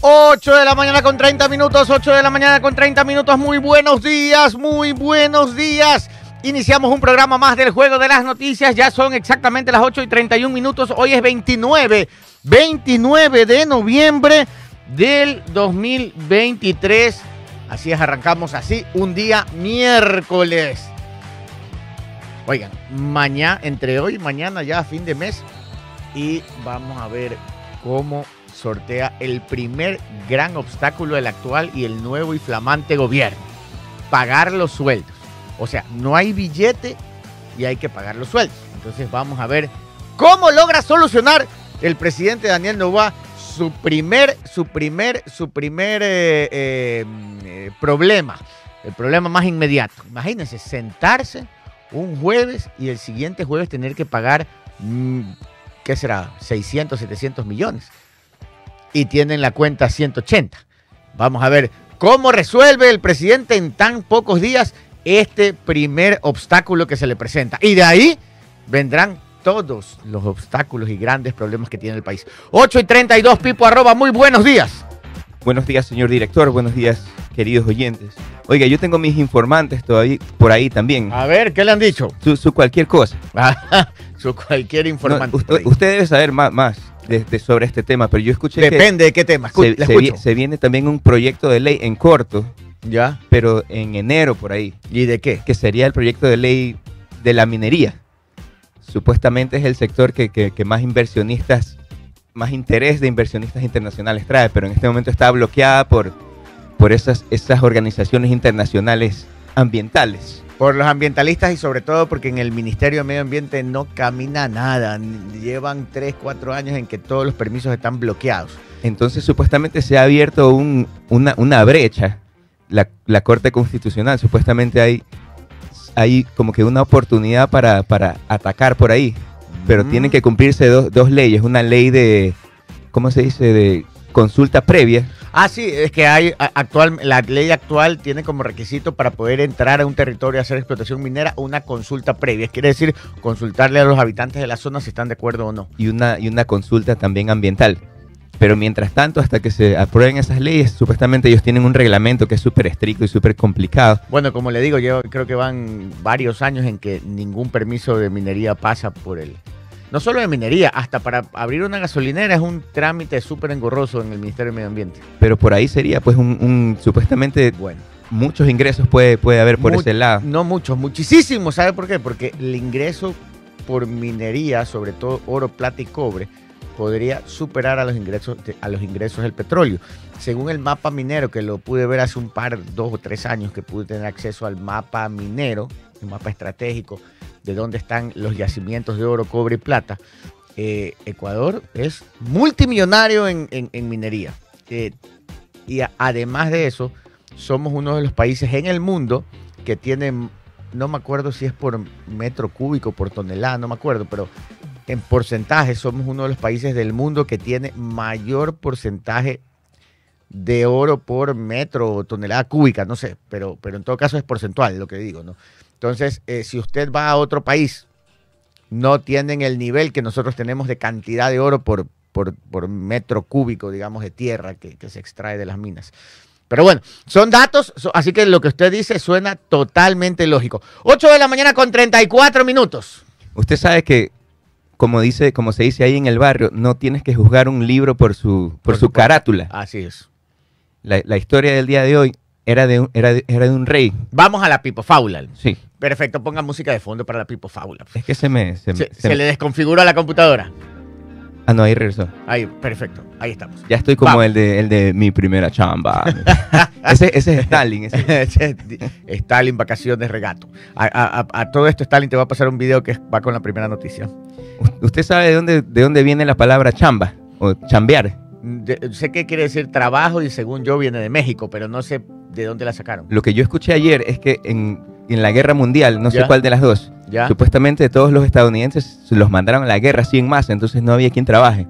8 de la mañana con 30 minutos, 8 de la mañana con 30 minutos. Muy buenos días, muy buenos días. Iniciamos un programa más del Juego de las Noticias. Ya son exactamente las 8 y 31 minutos. Hoy es 29, 29 de noviembre del 2023. Así es, arrancamos así un día miércoles. Oigan, mañana, entre hoy y mañana ya fin de mes. Y vamos a ver cómo sortea el primer gran obstáculo del actual y el nuevo y flamante gobierno. Pagar los sueldos. O sea, no hay billete y hay que pagar los sueldos. Entonces vamos a ver cómo logra solucionar el presidente Daniel Novoa su primer, su primer, su primer eh, eh, problema. El problema más inmediato. Imagínense, sentarse un jueves y el siguiente jueves tener que pagar, mm, ¿qué será? 600, 700 millones. Y tienen la cuenta 180. Vamos a ver cómo resuelve el presidente en tan pocos días este primer obstáculo que se le presenta. Y de ahí vendrán todos los obstáculos y grandes problemas que tiene el país. 8 y 32, Pipo, arroba, muy buenos días. Buenos días, señor director. Buenos días, queridos oyentes. Oiga, yo tengo mis informantes todavía por ahí también. A ver, ¿qué le han dicho? Su, cualquier cosa. su cualquier informante. usted, debe saber más, más de, sobre este tema, pero yo escuché Depende de qué tema. se, se, viene también un proyecto de ley en corto. Ya. Pero en enero por ahí. ¿Y de qué? Que sería el proyecto de ley de la minería supuestamente es el sector que, más inversionistas, más interés de inversionistas internacionales trae, pero en este momento está bloqueada por, por esas, esas organizaciones internacionales ambientales. Por los ambientalistas y sobre todo porque en el Ministerio de Medio Ambiente no camina nada. Llevan 3, 4 años en que todos los permisos están bloqueados. Entonces supuestamente se ha abierto una, una, brecha. La, la Corte Constitucional supuestamente hay hay como que una oportunidad para, atacar por ahí, pero mm. tienen que cumplirse dos, leyes, una ley de, ¿cómo se dice?, de consulta previa. Ah, sí, es que hay actual, la ley actual tiene como requisito para poder entrar a un territorio a hacer explotación minera una consulta previa. Quiere decir consultarle a los habitantes de la zona si están de acuerdo o no. Y una, y una consulta también ambiental. Pero mientras tanto, hasta que se aprueben esas leyes, supuestamente ellos tienen un reglamento que es súper estricto y súper complicado. Bueno, como le digo, yo creo que van varios años en que ningún permiso de minería pasa por el... No solo de minería, hasta para abrir una gasolinera es un trámite súper engorroso en el Ministerio de Medio Ambiente. Pero por ahí sería pues un, supuestamente... Bueno. Muchos ingresos puede, puede haber por ese lado. No muchos, muchísimos. ¿Sabe por qué? Porque el ingreso por minería, sobre todo oro, plata y cobre, podría superar a los ingresos a los ingresos del petróleo. Según el mapa minero, que lo pude ver hace un par, dos o tres años, que pude tener acceso al mapa minero, un mapa estratégico de dónde están los yacimientos de oro, cobre y plata, eh, Ecuador es multimillonario en, minería. Eh, y además de eso, somos uno de los países en el mundo que tiene, no me acuerdo si es por metro cúbico, por tonelada, no me acuerdo, pero en porcentaje somos uno de los países del mundo que tiene mayor porcentaje de oro por metro o tonelada cúbica, no sé, pero, pero en todo caso es porcentual lo que digo, ¿no? Entonces, eh, si usted va a otro país, no tienen el nivel que nosotros tenemos de cantidad de oro por, por, metro cúbico, digamos, de tierra que, que, se extrae de las minas. Pero bueno, son datos, así que lo que usted dice suena totalmente lógico. 8 de la mañana con 34 minutos. Usted sabe que como dice, como se dice ahí en el barrio, no tienes que juzgar un libro por su, por, su carátula. Así es. La, historia del día de hoy era de, un, era, de, un rey. Vamos a la Pipo Fábula. Sí. Perfecto, ponga música de fondo para la Pipo Fábula. Es que se me... Se, le desconfigura la computadora. Ah, no, ahí regresó. Ahí, perfecto. Ahí estamos. Ya estoy como el de, el de mi primera chamba. ese, es Stalin. Ese. Stalin, vacaciones, regato. A, todo esto, Stalin te va a pasar un video que va con la primera noticia. ¿Usted sabe de dónde, de dónde viene la palabra chamba o chambear? sé que quiere decir trabajo y según yo viene de México, pero no sé de dónde la sacaron. Lo que yo escuché ayer es que en, la guerra mundial, no sé cuál de las dos, supuestamente todos los estadounidenses los mandaron a la guerra así en masa, entonces no había quien trabaje.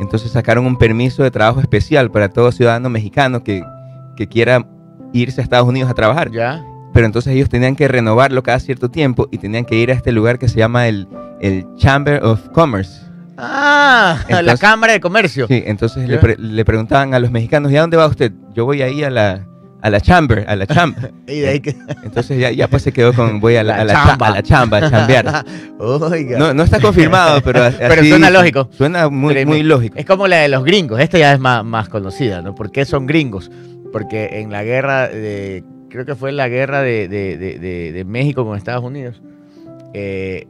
Entonces sacaron un permiso de trabajo especial para todo ciudadano mexicano que, que quiera irse a Estados Unidos a trabajar. ¿Ya? Pero entonces ellos tenían que renovarlo cada cierto tiempo y tenían que ir a este lugar que se llama el, el Chamber of Commerce. Ah, la Cámara de Comercio. Sí, entonces le, pre- le preguntaban a los mexicanos, ¿y a dónde va usted? Yo voy ahí a la, a la chamber, a la chamba. Y de ahí que... Entonces ya, ya pues se quedó con, voy a la, La a la cha- chamba. a la chamba, a chambear. Oiga. No, no está confirmado, pero Pero suena lógico. Suena muy, muy lógico. Es como la de los gringos. Esta ya es más, más conocida, ¿no? ¿Por qué son gringos? Porque en la guerra, de, creo que fue la guerra de, de- de- de- de México con Estados Unidos, eh,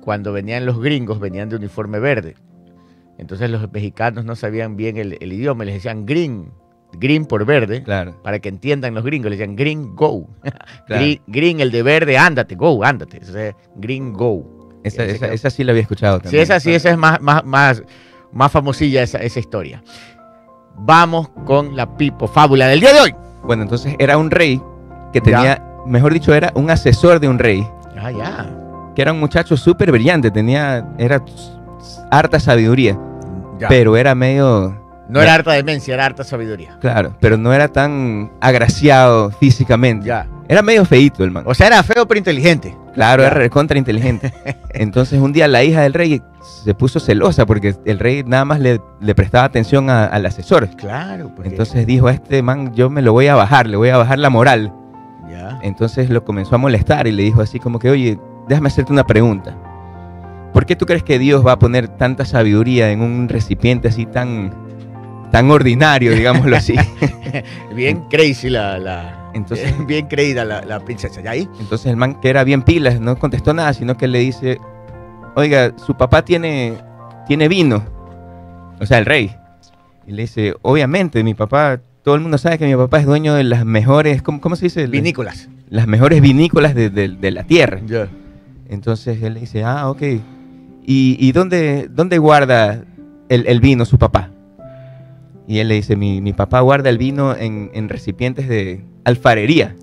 cuando venían los gringos, venían de uniforme verde. Entonces los mexicanos no sabían bien el, el idioma, les decían green, green por verde, Claro, para que entiendan los gringos, les decían green go. claro. Green, green, el de verde, ándate, go, ándate. Entonces, green go. Esa, esa, esa sí la había escuchado Sí, también. esa sí, esa es más, más, más, más famosilla esa, esa historia. Vamos con la pipo fábula del día de hoy. Bueno, entonces era un rey que Ya. tenía, mejor dicho, era un asesor de un rey, Ah, ya. que era un muchacho súper brillante, tenía, era harta sabiduría, Ya. pero era medio, no era harta demencia, era harta sabiduría. claro, pero no era tan agraciado físicamente. Ya. Era medio feíto el man. O sea, era feo pero inteligente. Claro, Ya. era contra inteligente. Entonces un día la hija del rey se puso celosa porque el rey nada más le, le prestaba atención a- al asesor. Claro, pues. Entonces dijo, a este man yo me lo voy a bajar, le voy a bajar la moral. Ya. Entonces lo comenzó a molestar y le dijo así como que, oye, déjame hacerte una pregunta. ¿Por qué tú crees que Dios va a poner tanta sabiduría en un recipiente así tan, tan ordinario, digámoslo así? Bien crazy la. la Entonces- bien creída la, la princesa. ¿Ya ahí? Entonces el man que era bien pilas no contestó nada, sino que le dice, oiga, su papá tiene, tiene vino. O sea, el rey. Y le dice, obviamente, mi papá, todo el mundo sabe que mi papá es dueño de las mejores, ¿cómo, cómo se dice? Vinícolas. Las mejores vinícolas de, de- de la tierra. Entonces él le dice, ah, ok. ¿Y, y dónde, dónde guarda el, el vino su papá? Y él le dice, mi, mi papá guarda el vino en, en recipientes de alfarería.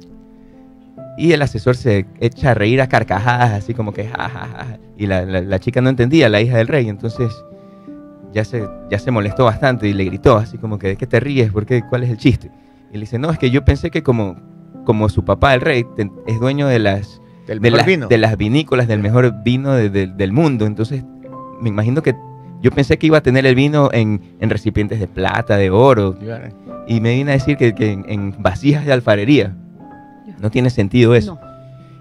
Y el asesor se echa a reír a carcajadas, así como que, ja, ja, ja. Y la, la- la chica no entendía, la hija del rey. Entonces ya se, ya se molestó bastante y le gritó, así como que, ¿de qué te ríes? ¿Por qué? ¿Cuál es el chiste? Y le dice, no, es que yo pensé que como, como su papá, el rey, te- es dueño de las Del de, las- de las vinícolas del mejor vino de- de- del mundo. Entonces, me imagino que yo pensé que iba a tener el vino en, en recipientes de plata, de oro, y me vine a decir que, que en, en vasijas de alfarería. No tiene sentido eso. No.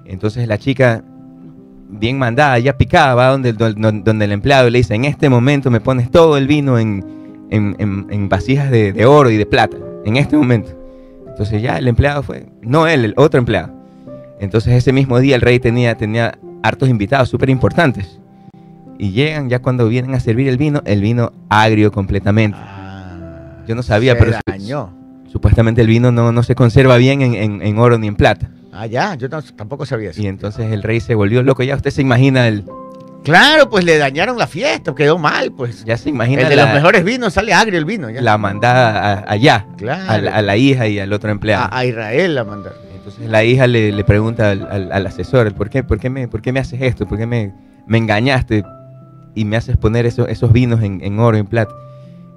Entonces la chica, bien mandada, ya picada, va donde, donde, donde el empleado y le dice, en este momento me pones todo el vino en, en- en- en vasijas de, de oro y de plata, en este momento. Entonces ya el empleado fue, no él, el otro empleado. Entonces ese mismo día el rey tenía, tenía hartos invitados súper importantes. Y llegan ya cuando vienen a servir el vino, el vino agrio completamente. Ah, Yo no sabía, se pero su- dañó. Supuestamente el vino no, no se conserva bien en, en- en oro ni en plata. Ah, ya, yo no- tampoco sabía eso. Y entonces el rey se volvió loco. Ya usted se imagina el, Claro, pues le dañaron la fiesta, quedó mal, pues. ya se imagina El de la, los mejores vinos sale agrio el vino. Ya. la mandada a- allá, claro. a, la, a la hija y al otro empleado. a, a Israel la mandaron. Entonces la hija le, le pregunta al, al- al asesor, ¿por qué, por, qué me, ¿por qué me haces esto? ¿Por qué me, me engañaste y me haces poner esos, esos vinos en, en oro, en plata?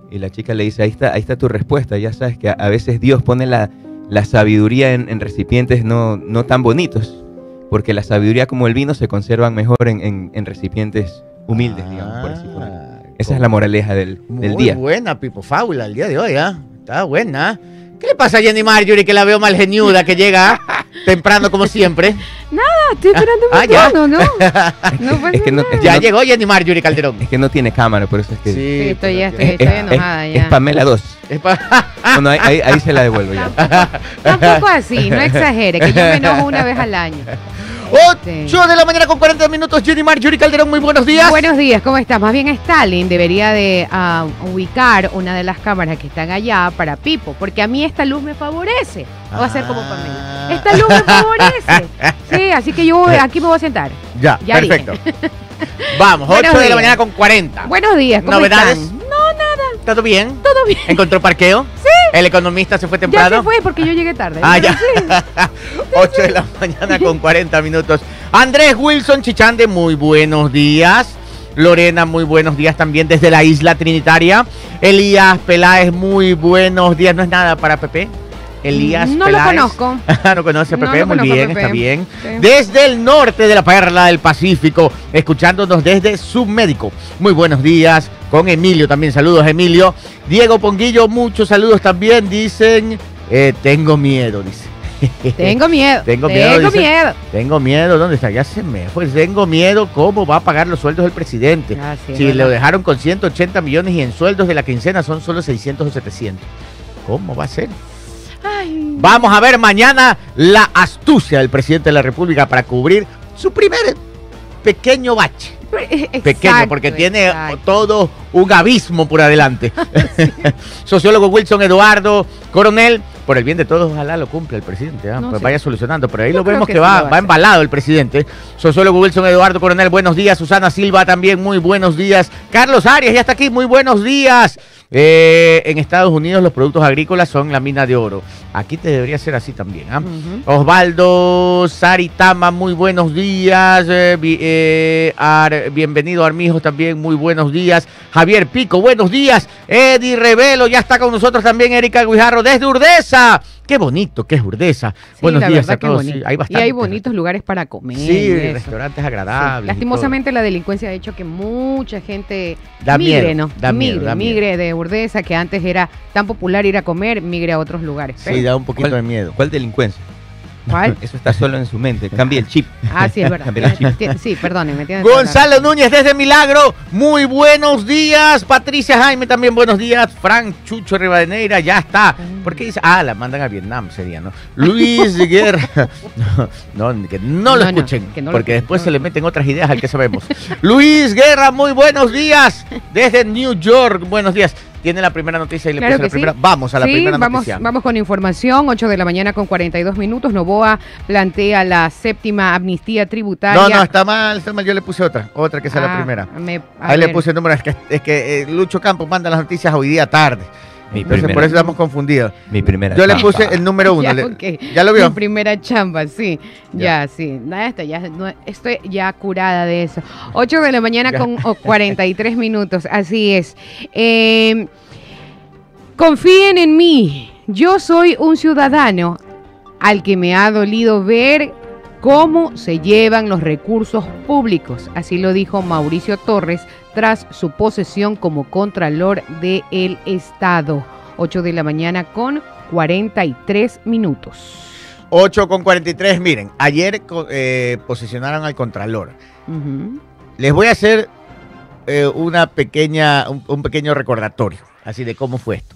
Y la chica le dice, ahí está, ahí está tu respuesta. Ya sabes que a, a veces Dios pone la, la sabiduría en, en recipientes no, no tan bonitos, porque la sabiduría como el vino se conservan mejor en, en- en recipientes humildes, digamos, por así ponerlo. Ah, Esa es la moraleja del, del Muy día. buena, Pipo Fábula, el día de hoy, ¿ah? Está buena. ¿Qué le pasa a Jenny Marjorie que la veo mal geniuda, que llega temprano como siempre? Estoy esperando Ah, mi ya. turno, ¿no? No Es que no, es Ya no- llegó Jenny Marjorie Calderón. es que no tiene cámara, por eso es que... Sí, estoy ya, pero- estoy- es, enojada es- ya. es Pamela 2. Es pa- Bueno, ahí, ahí- ahí se la devuelvo ya. Tampoco así, no exagere, que yo me enojo una vez al año. 8 de la mañana con 40 minutos, Jenny Marjorie Calderón, muy buenos días. Buenos días, ¿cómo estás? Más bien Stalin debería de ah, ubicar una de las cámaras que están allá para Pipo, porque a mí esta luz me favorece. Va a ser como Pamela. Ah. Esta luz me favorece. Sí, así que yo voy- aquí me voy a sentar. Ya, Ya perfecto. Vamos, 8 Buenos de la mañana con 40. Buenos días, ¿cómo ¿Novedades? están? ¿Todo bien? Todo bien. ¿Encontró parqueo? ¿El economista se fue Ya temprano? se fue porque yo llegué tarde. Ah, ya. sí. 8 de la mañana con 40 minutos. Andrés Wilson Chichande, muy buenos días. Lorena, muy buenos días también desde la isla Trinitaria. Elías Peláez, muy buenos días. No es nada para Pepe. Elías No lo Peláez. conozco. no conoce a No Pepe, lo muy conozco bien, Pepe. está bien. Sí. Desde el norte de la perla del Pacífico, escuchándonos desde Submédico. Muy buenos días. Con Emilio también, saludos Emilio. Diego Ponguillo, muchos saludos también. Dicen, eh, tengo miedo, dice. Tengo miedo. Tengo miedo, Tengo miedo. Tengo miedo, ¿dónde está? Ya se me fue. Tengo miedo cómo va a pagar los sueldos del presidente. Ah, sí, si lo dejaron con 180 millones y en sueldos de la quincena son solo 600 o 700. ¿Cómo va a ser? Ay. Vamos a ver mañana la astucia del presidente de la República para cubrir su primer pequeño bache. Pequeño, porque tiene exacto. todo un abismo por adelante. Sociólogo Wilson Eduardo Coronel, por el bien de todos, ojalá lo cumpla el presidente. ¿ah? No Pues vaya solucionando, pero ahí Yo lo vemos que va, va embalado el presidente. Sociólogo Wilson Eduardo Coronel, buenos días. Susana Silva también, muy buenos días. Carlos Arias, ya está aquí, muy buenos días. Eh, en Estados Unidos los productos agrícolas son la mina de oro. Aquí te debería ser así también. ¿ah? Ujú. Osvaldo Saritama, muy buenos días. Eh, eh, Ar- bienvenido Armijo también, muy buenos días. Javier Pico, buenos días. Eddie Revelo, ya está con nosotros también. Erika Guijarro desde Urdesa. Qué bonito que es Urdesa. Sí, buenos la días verdad a todos. sí, hay y hay bonitos lugares para comer. Sí, restaurantes Sí. agradables. y Lastimosamente la delincuencia ha hecho que mucha gente Da migre, miedo, ¿no? da miedo, migre, miedo. migre de Urdesa, que antes era tan popular ir a comer, migre a otros lugares. Sí, da un poquito de miedo. ¿Cuál delincuencia? ¿Cuál? Eso está solo en su mente. Cambie el chip. Ah, sí, es verdad. Cambie el chip. Sí, perdónenme. tiene Gonzalo Núñez desde Milagro, muy buenos días. Patricia Jaime también buenos días. Frank Chucho Rivadeneira ya está. ¿Por qué dice? Ah, la mandan a Vietnam sería, ¿no? Luis Guerra. No, no, que no lo No, no, escuchen, que no lo porque después no. se le meten otras ideas al que sabemos. Luis Guerra, muy buenos días. Desde New York, buenos días. Tiene la primera noticia y le Claro puse la sí. primera. Vamos a la sí, primera vamos, noticia. vamos con información, 8 de la mañana con 42 minutos. Novoa plantea la séptima amnistía tributaria. No, no, está mal, está mal. Yo le puse otra, otra que sea la Ah, primera. me- Ahí le ver. puse el número, es que, es que eh, Lucho Campos manda las noticias hoy día tarde. Mi Entonces primera, por eso estamos confundidos. mi primera Yo le puse el número uno. Ya. ¿Ya lo vio? Mi primera chamba, sí. Ya, sí. Nada, esto ya, no, estoy ya curada de eso. 8 de la mañana Ya. con o 43 minutos, así es. Eh, confíen en mí. Yo soy un ciudadano al que me ha dolido ver cómo se llevan los recursos públicos. Así lo dijo Mauricio Torres tras su posesión como Contralor del Estado. 8 de la mañana con 43 minutos. 8 con 43. Miren, ayer eh, posicionaron al Contralor. Les voy a hacer eh, una pequeña, un, un pequeño recordatorio, así de cómo fue esto.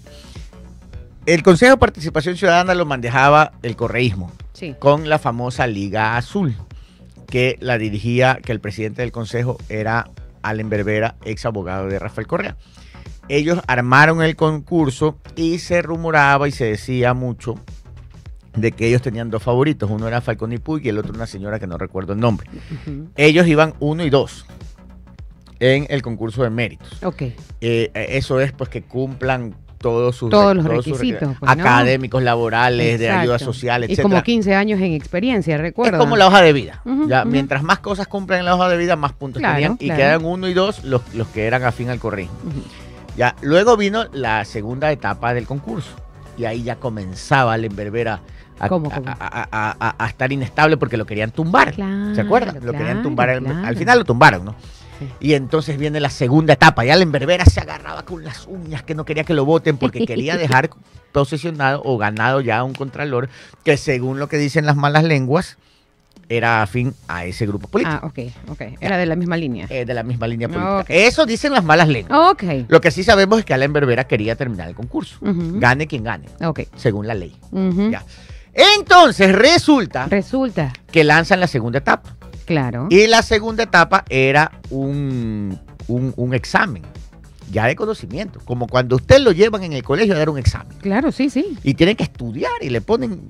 El Consejo de Participación Ciudadana lo manejaba el correísmo Sí. con la famosa Liga Azul, que la dirigía, que el presidente del consejo era Allen Berbera, ex abogado de Rafael Correa. Ellos armaron el concurso y se rumoraba y se decía mucho de que ellos tenían dos favoritos. Uno era Falcón y Puig y el otro una señora que no recuerdo el nombre. Ellos iban uno y dos en el concurso de méritos. Ok. Eh, eso es pues que cumplan todos sus, Todos los requisitos, requ- pues, ¿no? académicos, laborales, de ayuda social, Y etcétera. como 15 años en experiencia, recuerda. Es como la hoja de vida. Ya. Mientras más cosas cumplen en la hoja de vida, más puntos Claro, tenían. Y claro. quedan uno y dos los, los que eran afín al correo. Ya, luego vino la segunda etapa del concurso. Y ahí ya comenzaba el Berbera a, ¿Cómo, a- cómo? a- a- a- a estar inestable porque lo querían tumbar. Claro, ¿Se acuerdan? Lo querían tumbar. al-. Al final lo tumbaron, ¿no? Sí. Y entonces viene la segunda etapa. Ya el Berbera se agarraba con las uñas que no quería que lo voten porque quería dejar posesionado o ganado ya a un contralor que según lo que dicen las malas lenguas era afín a ese grupo político. Ah, ok, ok. Era de la misma línea. eh, de la misma línea política. Ok. Eso dicen las malas lenguas. Ok. Lo que sí sabemos es que Alain Berbera quería terminar el concurso. Gane quien gane, Ok. según la ley. Ya. Entonces resulta Resulta, que lanzan la segunda etapa. Claro. Y la segunda etapa era un, un- un examen, ya de conocimiento, como cuando usted lo llevan en el colegio a dar un examen. Claro, sí, sí. Y tienen que estudiar y le ponen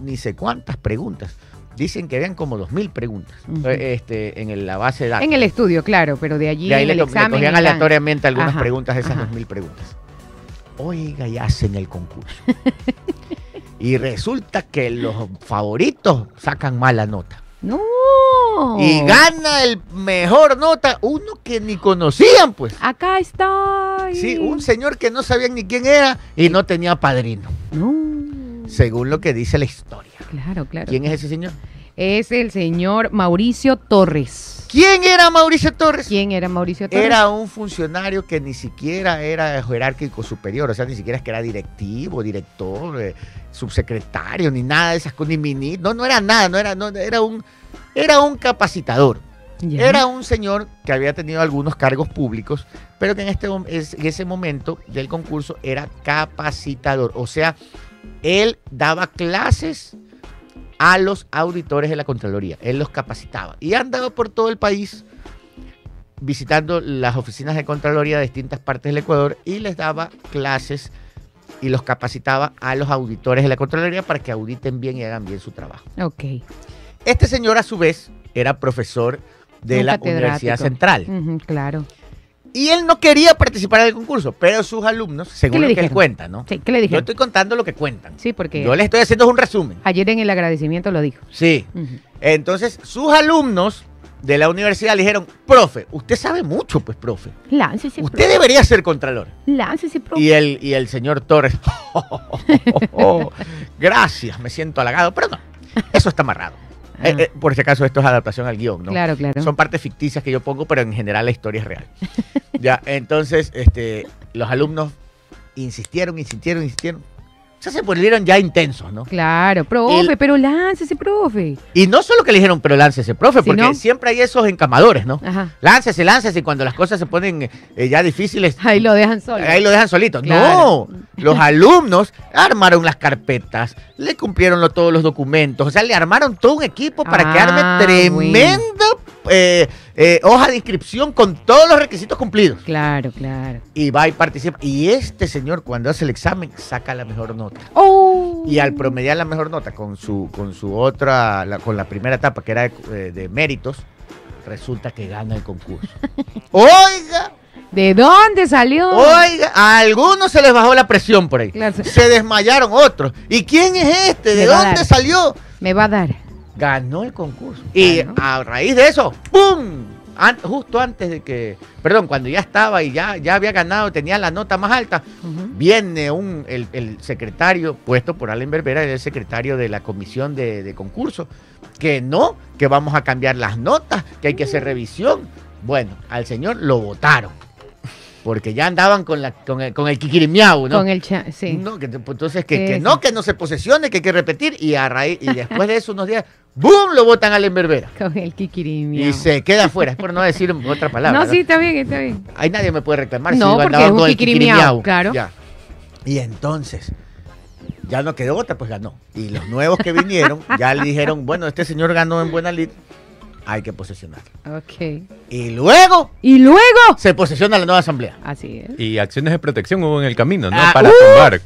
ni sé cuántas preguntas. Dicen que vean como dos mil preguntas eh, este, en el- la base de datos. En el estudio, claro, pero de allí y ahí en le, el le cogían aleatoriamente algunas Ajá, preguntas de esas dos mil preguntas. Oiga, y hacen el concurso. y resulta que los favoritos sacan mala nota. No. Y gana el mejor nota uno que ni conocían, pues. Acá estoy. Sí, un señor que no sabían ni quién era y no tenía padrino. No. según lo que dice la historia. Claro, claro. ¿Quién es ese señor? Es el señor Mauricio Torres. ¿Quién era Mauricio Torres? ¿Quién era Mauricio Torres? Era un funcionario que ni siquiera era jerárquico superior, o sea, ni siquiera es que era directivo, director, eh, subsecretario, ni nada de esas cosas, ni mini, no, no era nada, no era, no, era un, era un capacitador. Era un señor que había tenido algunos cargos públicos, pero que en, este, en ese momento del concurso era capacitador. O sea, él daba clases a los auditores de la Contraloría. Él los capacitaba. Y andaba por todo el país visitando las oficinas de Contraloría de distintas partes del Ecuador y les daba clases y los capacitaba a los auditores de la Contraloría para que auditen bien y hagan bien su trabajo. Ok. Este señor, a su vez, era profesor de Un la. Universidad Central. Ujú, claro. Y él no quería participar del concurso, pero sus alumnos, según le que él cuenta, ¿no? Sí, ¿qué le Yo dijeron? estoy contando lo que cuentan. Sí, porque Yo les estoy haciendo un resumen. ayer en el agradecimiento lo dijo. Sí. Entonces, sus alumnos de la universidad le dijeron, profe, usted sabe mucho, pues, profe. Láncese, Usted debería ser contralor. Láncese, profe. Y el, y el señor Torres, gracias, me siento halagado, pero no, eso está amarrado. Ah. Eh, eh, por si acaso esto es adaptación al guion, ¿no? Claro, claro. Son partes ficticias que yo pongo, pero en general la historia es real. ya, entonces, este, los alumnos insistieron, insistieron, insistieron. Ya se volvieron ya intensos, ¿no? Claro, profe, El- pero láncese, profe. Y no solo que le dijeron, pero láncese, profe, Si porque no- siempre hay esos encamadores, ¿no? Ajá. Láncese, láncese, y cuando las cosas se ponen eh, ya difíciles, Ahí lo dejan solo. ahí lo dejan solito. Claro. No, los alumnos armaron las carpetas, le cumplieron lo- todos los documentos, o sea, le armaron todo un equipo para que Ah, arme tremenda eh, eh, hoja de inscripción con todos los requisitos cumplidos. Claro, claro. Y va y participa. Y este señor, cuando hace el examen, saca la mejor nota. Oh. Y al promediar la mejor nota con su, con su otra, la- con la primera etapa que era de, eh, de méritos, resulta que gana el concurso. Oiga, ¿De dónde salió? oiga, a algunos se les bajó la presión por ahí. Claro. Se desmayaron otros. ¿Y quién es este? ¿De dónde salió? Me va a dar. Ganó el concurso. Y Ganó. a raíz de eso, ¡pum! An- justo antes de que, perdón, cuando ya estaba y ya, ya había ganado, tenía la nota más alta, viene un, el, el secretario puesto por Allen Berbera, el secretario de la comisión de, de concurso, que no, que vamos a cambiar las notas, que hay que hacer revisión. Bueno, al señor lo votaron, porque ya andaban con, la, con, el, con el kikirimiau, ¿no? Con el cha- sí. No, que, pues, entonces que, Sí, que sí. no, que no se posesione, que hay que repetir, y a raíz, y después de eso unos días, ¡boom! lo votan a Allen Berbera. Con el kikirimi. Y se queda afuera, es por no decir otra palabra. No, ¿no? sí, está bien, está bien. Ahí nadie me puede reclamar No, yo porque andaba es un con el kikirimiau, kikirimiau. claro. Ya. Y entonces, ya no quedó otra, pues ganó. Y los nuevos que vinieron, ya le dijeron, bueno, este señor ganó en buena lid, hay que posesionarlo. Ok. Y luego Y luego. se posesiona la nueva asamblea. Así es. Y acciones de protección hubo en el camino, ¿no? Ah, Para uh. tumbar.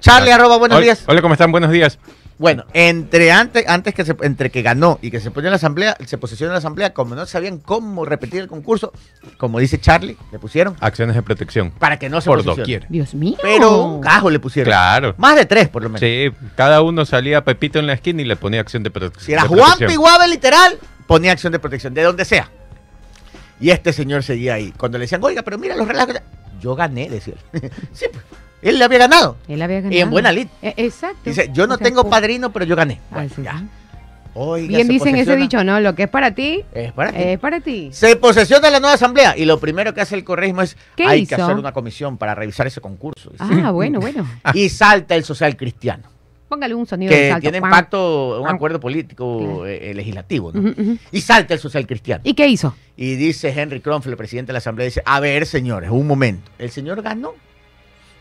Charlie, arroba, buenos Hola- días. Hola, ¿cómo están? Buenos días. Bueno, entre antes, antes que se, entre que ganó y que se pone en la asamblea, se posesiona en la asamblea, como no sabían cómo repetir el concurso, como dice Charlie, le pusieron Acciones de protección. para que no se Por doquier. Dios mío. Pero un cajo le pusieron. Claro. Más de tres, por lo menos. Sí, cada uno salía Pepito en la esquina y le ponía acción de, prote- Si era Juan protección. Piguave literal, ponía acción de protección, de donde sea. Y este señor seguía ahí. Cuando le decían, oiga, pero mira los relajos. Yo gané, decía él. sí, pues. Él le había ganado. Él había ganado. Y en buena lid. Eh, exacto. Dice, yo no O sea, tengo padrino, pero yo gané. Ah, Bueno, sí, ya. Oiga, Bien dicen ese posesiona- dicho, ¿no? Lo que es para ti, Es para ti. es para ti. Se posesiona la nueva asamblea y lo primero que hace el correísmo es ¿Qué hay que hizo? hacer una comisión para revisar ese concurso. Ah, bueno, bueno. Y salta el social cristiano, Póngale un sonido de que salto. tiene impacto, un acuerdo político eh, eh, legislativo. ¿no? Y salta el social cristiano. ¿Y qué hizo? Y dice Henry Kronfeld, el presidente de la asamblea, dice, a ver, señores, un momento. El señor ganó.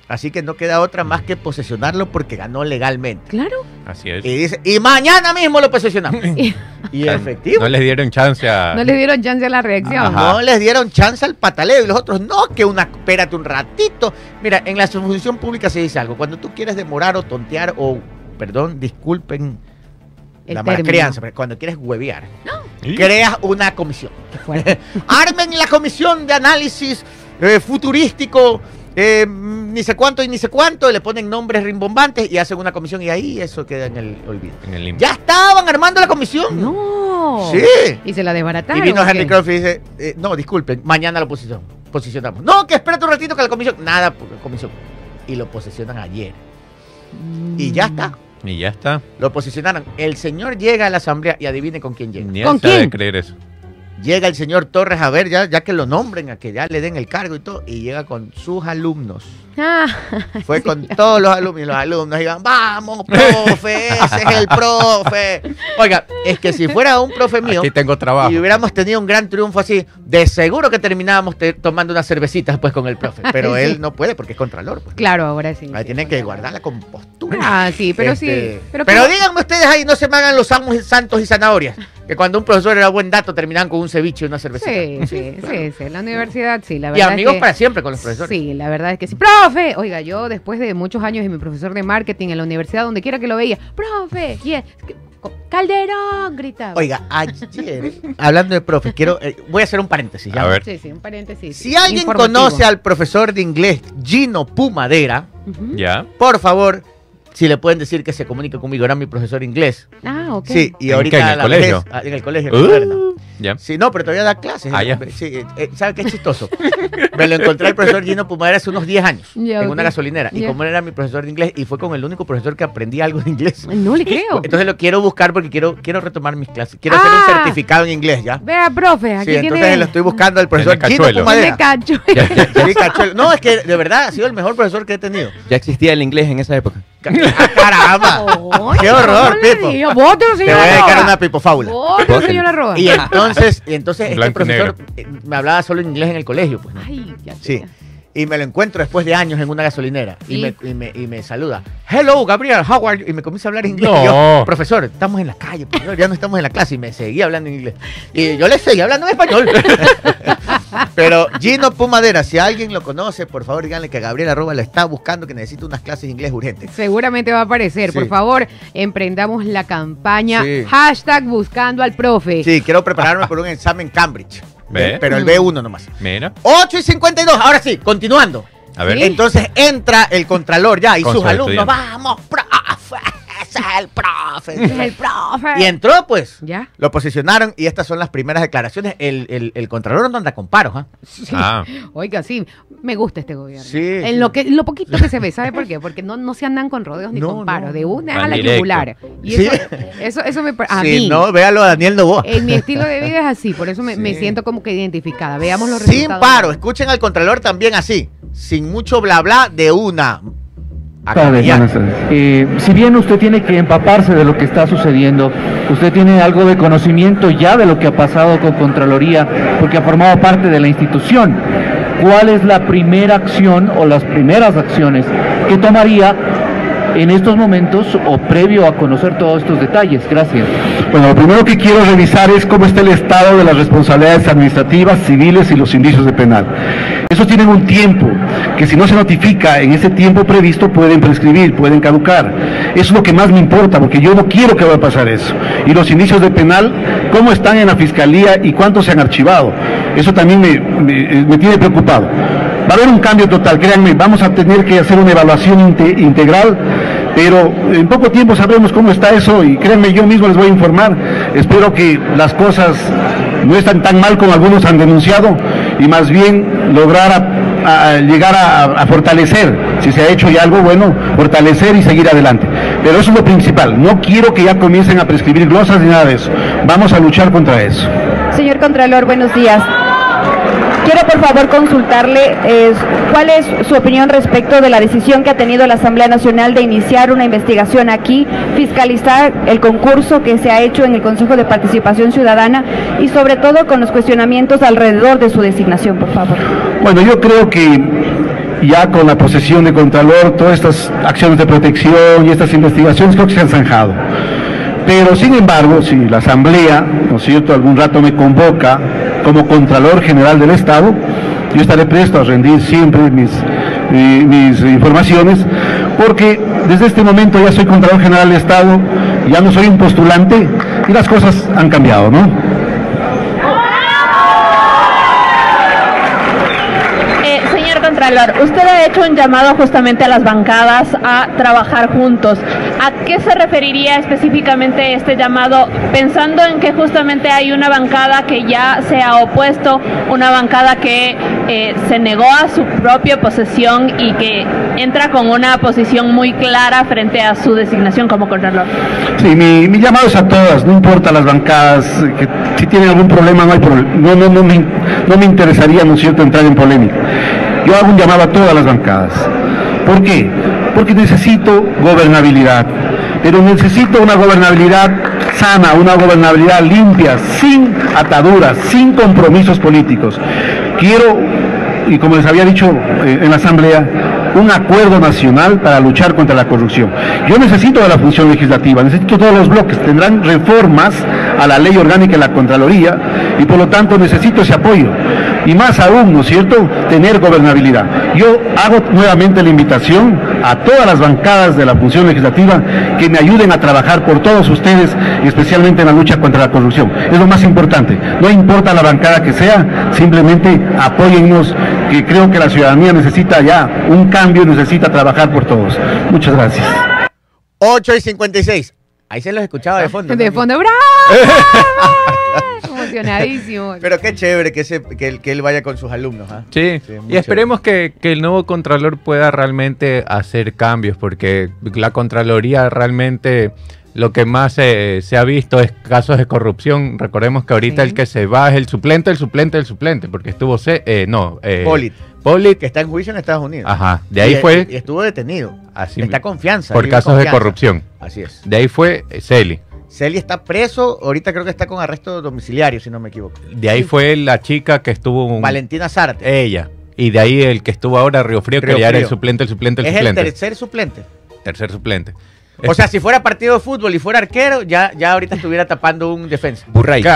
Así que no queda otra más que posesionarlo porque ganó legalmente. Claro. Así es. Y dice, y mañana mismo lo posesionamos. y efectivo. No les dieron chance a... No le dieron chance a la reacción. Ajá. No les dieron chance al pataleo y los otros no, que una, espérate un ratito. Mira, en la función pública se dice algo. Cuando tú quieres demorar o tontear o, perdón, disculpen El la mala crianza, pero cuando quieres huevear, ¿Y? creas una comisión. Qué. Armen la comisión de análisis eh, futurístico, eh, ni sé cuánto y ni sé cuánto, y le ponen nombres rimbombantes y hacen una comisión y ahí eso queda en el olvido. En el limbo. Ya estaban armando la comisión. No. Sí. Y se la desbarataron. Y vino. Henry Crawford y dice, eh, no, disculpen, mañana lo posición, posicionamos. No, que espérate un ratito que la comisión, nada, porque comisión. Y lo posicionan ayer. Y ya está. Y ya está. Lo posicionaron. El señor llega a la asamblea y adivine con quién llega. Ni ¿Con quién? creer eso. Llega el señor Torres a ver, ya, ya que lo nombren, a que ya le den el cargo y todo, y llega con sus alumnos. Ah, Fue con todos los alumnos y los alumnos iban, vamos, profe, ese es el profe. Oiga, es que si fuera un profe mío Aquí tengo trabajo. y hubiéramos tenido un gran triunfo así, de seguro que terminábamos te- tomando unas cervecitas después con el profe. Pero Sí. él no puede porque es contralor. Pues. claro, ahora sí. Ahí sí, tienen que guardar la compostura. Ah, sí, pero Este, sí. Pero, Pero, díganme ustedes ahí, no se me hagan los amos santos y zanahorias. Que cuando un profesor era buen dato terminaban con un ceviche y una cervecita. Sí, sí, claro. sí, sí. La universidad, sí, la Y verdad. es amigos que- para siempre con los profesores. Sí, la verdad es que sí. ¡Profe! Oiga, yo después de muchos años de mi profesor de marketing en la universidad, donde quiera que lo veía, ¡profe! y es- ¡Calderón! gritaba. Oiga, ayer, hablando de profe, quiero, eh, voy a hacer un paréntesis. ¿ya? A ver. Sí, sí, un paréntesis. Si alguien conoce al profesor de inglés Gino Pumadera. Ya. por favor, si le pueden decir que se comunique conmigo, era mi profesor de inglés. Ah, ok. Sí, y ¿En ahorita qué? ¿En el la colegio? ah, en el colegio. Uh, Ya. Sí, no, pero todavía da clases. Ah, ya. Sí, eh, ¿sabe qué es chistoso? Me lo encontré el profesor Gino Pumadera hace unos 10 años en una gasolinera. Y como él era mi profesor de inglés, y fue con el único profesor que aprendí algo de inglés. No le creo. Entonces lo quiero buscar porque quiero, quiero retomar mis clases. Quiero hacer Ah. un certificado en inglés, ¿ya? Vea, profe, aquí Sí, tiene... entonces lo estoy buscando al profesor Gino Pumadera. cacho. Ya, ya. Sí, cachuelo. No, es que de verdad ha sido el mejor profesor que he tenido. Ya existía el inglés en esa época. ¡Ah, ¡Caramba! ¡Qué horror, Pipo! Bótelo, Te voy a dedicar una. Bótelo, señor Arroba. Y entonces, y entonces este Blanco y profesor eh, me hablaba solo en inglés en el colegio, pues. ¿no? Ay, ya Sí. Y me lo encuentro después de años en una gasolinera. Y, me, y, me, y me saluda. Hello, Gabriel, how are you? Y me comienza a hablar inglés. No. Y yo, profesor, estamos en la calle, profesor, ya no estamos en la clase. Y me seguía hablando en inglés. Y yo le seguía hablando en español. Pero Gino Pumadera, si alguien lo conoce, por favor díganle que Gabriel Arroba lo está buscando, que necesita unas clases de inglés urgentes. Seguramente va a aparecer. Sí. Por favor, emprendamos la campaña Sí. hashtag buscando al profe. Sí, quiero prepararme por un examen Cambridge. ¿Ve? Pero el B1 nomás. Mira. 8 y 52, ahora sí, continuando. A ver. Sí. Entonces entra el contralor ya y Con sus su alumnos, estudiante. vamos, profe, ese es el profe. El profe. Y entró pues. ¿Ya? Lo posicionaron y estas son las primeras declaraciones. El, el, el contralor no anda con paros, ¿ah? Sí. Ah. Oiga, sí, me gusta este gobierno. Sí, En lo que lo poquito que se ve, ¿sabe por qué? Porque no, no se andan con rodeos ni No, con paros. no, De una Van a la directo. yugular. Y Sí. eso, eso, eso me a Sí, mí. no, véalo a Daniel Novoa. En mi estilo de vida es así, por eso me, me siento como que identificada. Veamos los Sin resultados. paro, escuchen al contralor también así, sin mucho bla bla de una. Tardes. Eh, si bien usted tiene que empaparse de lo que está sucediendo, usted tiene algo de conocimiento ya de lo que ha pasado con Contraloría, porque ha formado parte de la institución. ¿Cuál es la primera acción o las primeras acciones que tomaría en estos momentos o previo a conocer todos estos detalles? Gracias. Bueno, lo primero que quiero revisar es cómo está el estado de las responsabilidades administrativas, civiles y los indicios de penal. Esos tienen un tiempo que si no se notifica en ese tiempo previsto pueden prescribir, pueden caducar. Eso es lo que más me importa porque yo no quiero que vaya a pasar eso. Y los indicios de penal, cómo están en la fiscalía y cuántos se han archivado. Eso también me, me tiene preocupado. Va a haber un cambio total, créanme, vamos a tener que hacer una evaluación inte- integral, pero en poco tiempo sabremos cómo está eso y créanme, yo mismo les voy a informar. Espero que las cosas no están tan mal como algunos han denunciado y más bien lograr a- llegar a, a fortalecer, si se ha hecho ya algo bueno, fortalecer y seguir adelante. Pero eso es lo principal, no quiero que ya comiencen a prescribir glosas ni nada de eso. Vamos a luchar contra eso. Señor Contralor, buenos días. Quiero por favor consultarle cuál es su opinión respecto de la decisión que ha tenido la Asamblea Nacional de iniciar una investigación aquí, fiscalizar el concurso que se ha hecho en el Consejo de Participación Ciudadana y sobre todo con los cuestionamientos alrededor de su designación, por favor. Bueno, yo creo que ya con la posesión de Contralor, todas estas acciones de protección y estas investigaciones creo que se han zanjado. Pero sin embargo, si la Asamblea, ¿no es cierto?, algún rato me convoca como Contralor General del Estado, yo estaré presto a rendir siempre mis, informaciones, porque desde este momento ya soy Contralor General del Estado, ya no soy un postulante y las cosas han cambiado, ¿no? Eh, señor Usted ha hecho un llamado justamente a las bancadas a trabajar juntos. ¿A qué se referiría específicamente este llamado? Pensando en que justamente hay una bancada que ya se ha opuesto, una bancada que eh, se negó a su propia posesión y que entra con una posición muy clara frente a su designación como Contralor. Sí, mi, llamado es a todas, no importa las bancadas, si tienen algún problema no hay problema, no, no, no, me, no me interesaría, ¿no es cierto?, entrar en polémica. Yo hago un llamado a todas las bancadas. ¿Por qué? Porque necesito gobernabilidad, pero necesito una gobernabilidad sana, una gobernabilidad limpia, sin ataduras, sin compromisos políticos. Quiero, y como les había dicho eh, en la Asamblea, un acuerdo nacional para luchar contra la corrupción. Yo necesito de la función legislativa, necesito todos los bloques, tendrán reformas a la ley orgánica de la Contraloría y por lo tanto necesito ese apoyo. Y más aún, ¿no es cierto?, tener gobernabilidad. Yo hago nuevamente la invitación a todas las bancadas de la función legislativa que me ayuden a trabajar por todos ustedes, y especialmente en la lucha contra la corrupción. Es lo más importante. No importa la bancada que sea, simplemente apóyennos, que creo que la ciudadanía necesita ya un cambio, necesita trabajar por todos. Muchas gracias. 8 y 56. Ahí se los escuchaba de fondo. De ¿no? fondo, ¡bravo! Emocionadísimo. Pero qué chévere que, ese, que, él, que él vaya con sus alumnos. ¿ah? Sí, Sí, y esperemos que, que el nuevo Contralor pueda realmente hacer cambios, porque la Contraloría realmente lo que más se- se ha visto es casos de corrupción. Recordemos que ahorita Sí. el que se va es el suplente, el suplente, el suplente, porque estuvo, C, eh, no, eh, Polit, Polit, que está en juicio en Estados Unidos. ajá, de ahí Y- fue Y estuvo detenido. así, está confianza. por casos de corrupción. Así es. De ahí fue eh, Celi. Celi está preso, ahorita creo que está con arresto domiciliario, si no me equivoco. De ahí fue la chica que estuvo un- Valentina Zarte. ella. Y de ahí el que estuvo ahora, Río Frío, Río que ya era el suplente, el suplente, el es suplente. el tercer suplente. tercer suplente. O sea, si fuera partido de fútbol y fuera arquero, ya, ya ahorita estuviera tapando un defensa. Burray.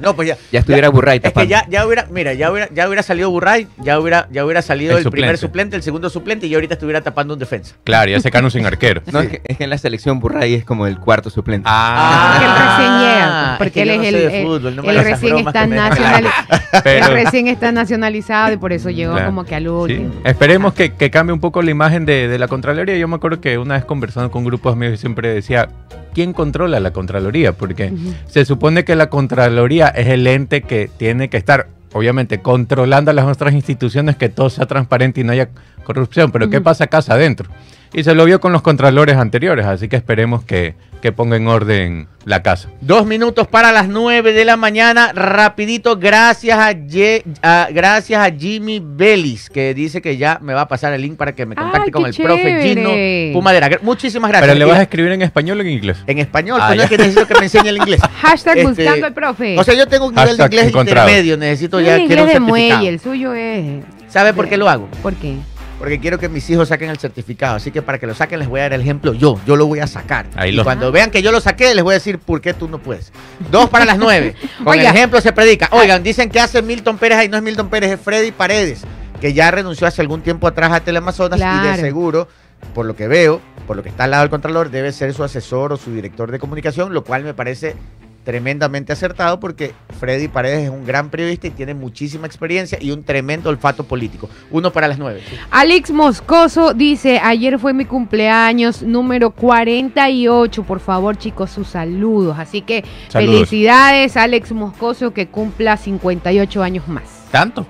No, pues ya. Ya estuviera Burray Es que tapando. ya, ya hubiera, mira, ya hubiera, ya hubiera salido Burray, ya hubiera, ya hubiera salido El el, primer suplente. el segundo suplente y ahorita estuviera tapando un defensa. Claro, ya se quedaron sin arquero. No, es, que, es que en la selección Burray es como el cuarto suplente. Ah, Porque él recién Ah, llega, es porque que él es no el, el- fútbol, no me él hagas esas recién está que nacionalizado, recién está nacionalizado y por eso llegó Claro. como que al Sí. último. Esperemos que, que cambie un poco la imagen de, de la Contraloría. Yo me acuerdo que una vez conversando con grupos míos, yo siempre decía, ¿quién controla la Contraloría? Porque se supone que la Contraloría es el ente que tiene que estar, obviamente, controlando a las otras instituciones, que todo sea transparente y no haya corrupción. Pero ¿qué Ujú. pasa casa adentro? Y se lo vio con los contralores anteriores, así que esperemos que, que ponga en orden la casa. Dos minutos para las nueve de la mañana, rapidito, gracias a, Ye- a- gracias a Jimmy Bellis, que dice que ya me va a pasar el link para que me contacte Ay, con qué el profe. Gino Pumadera. Muchísimas gracias. Pero le vas a escribir en español o en inglés. En español, Ah, pues es que necesito que me enseñe el inglés. Hashtag Este, buscando al profe. O sea, yo tengo un nivel de inglés intermedio, necesito el ya, inglés quiero un de muelle, el suyo es... ¿Sabe por qué lo hago? ¿Por qué? Porque quiero que mis hijos saquen el certificado. Así que para que lo saquen les voy a dar el ejemplo yo. Yo lo voy a sacar. Ahí y lo- cuando vean que yo lo saqué, les voy a decir por qué tú no puedes. Dos para las nueve. Con Oiga. el ejemplo se predica. Oigan, dicen que hace Milton Pérez, ahí no es Milton Pérez, es Freddy Paredes, que ya renunció hace algún tiempo atrás a Teleamazonas y de seguro, por lo que veo, por lo que está al lado del Contralor, debe ser su asesor o su director de comunicación, lo cual me parece tremendamente acertado porque Freddy Paredes es un gran periodista y tiene muchísima experiencia y un tremendo olfato político. Uno para las nueve. Alex Moscoso dice, ayer fue mi cumpleaños número 48. Por favor, chicos, sus saludos. Así que Saludos. felicidades, Alex Moscoso, que cumpla 58 años más. ¿Tanto?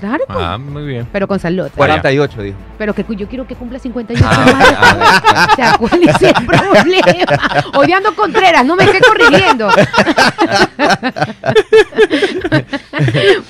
Claro, pues, Ah, muy bien. pero con salud. 48, dijo. Pero que yo quiero que cumpla 58 Ah, más. ah, O sea, ¿cuál es el problema? Odiando Contreras, no me esté corrigiendo.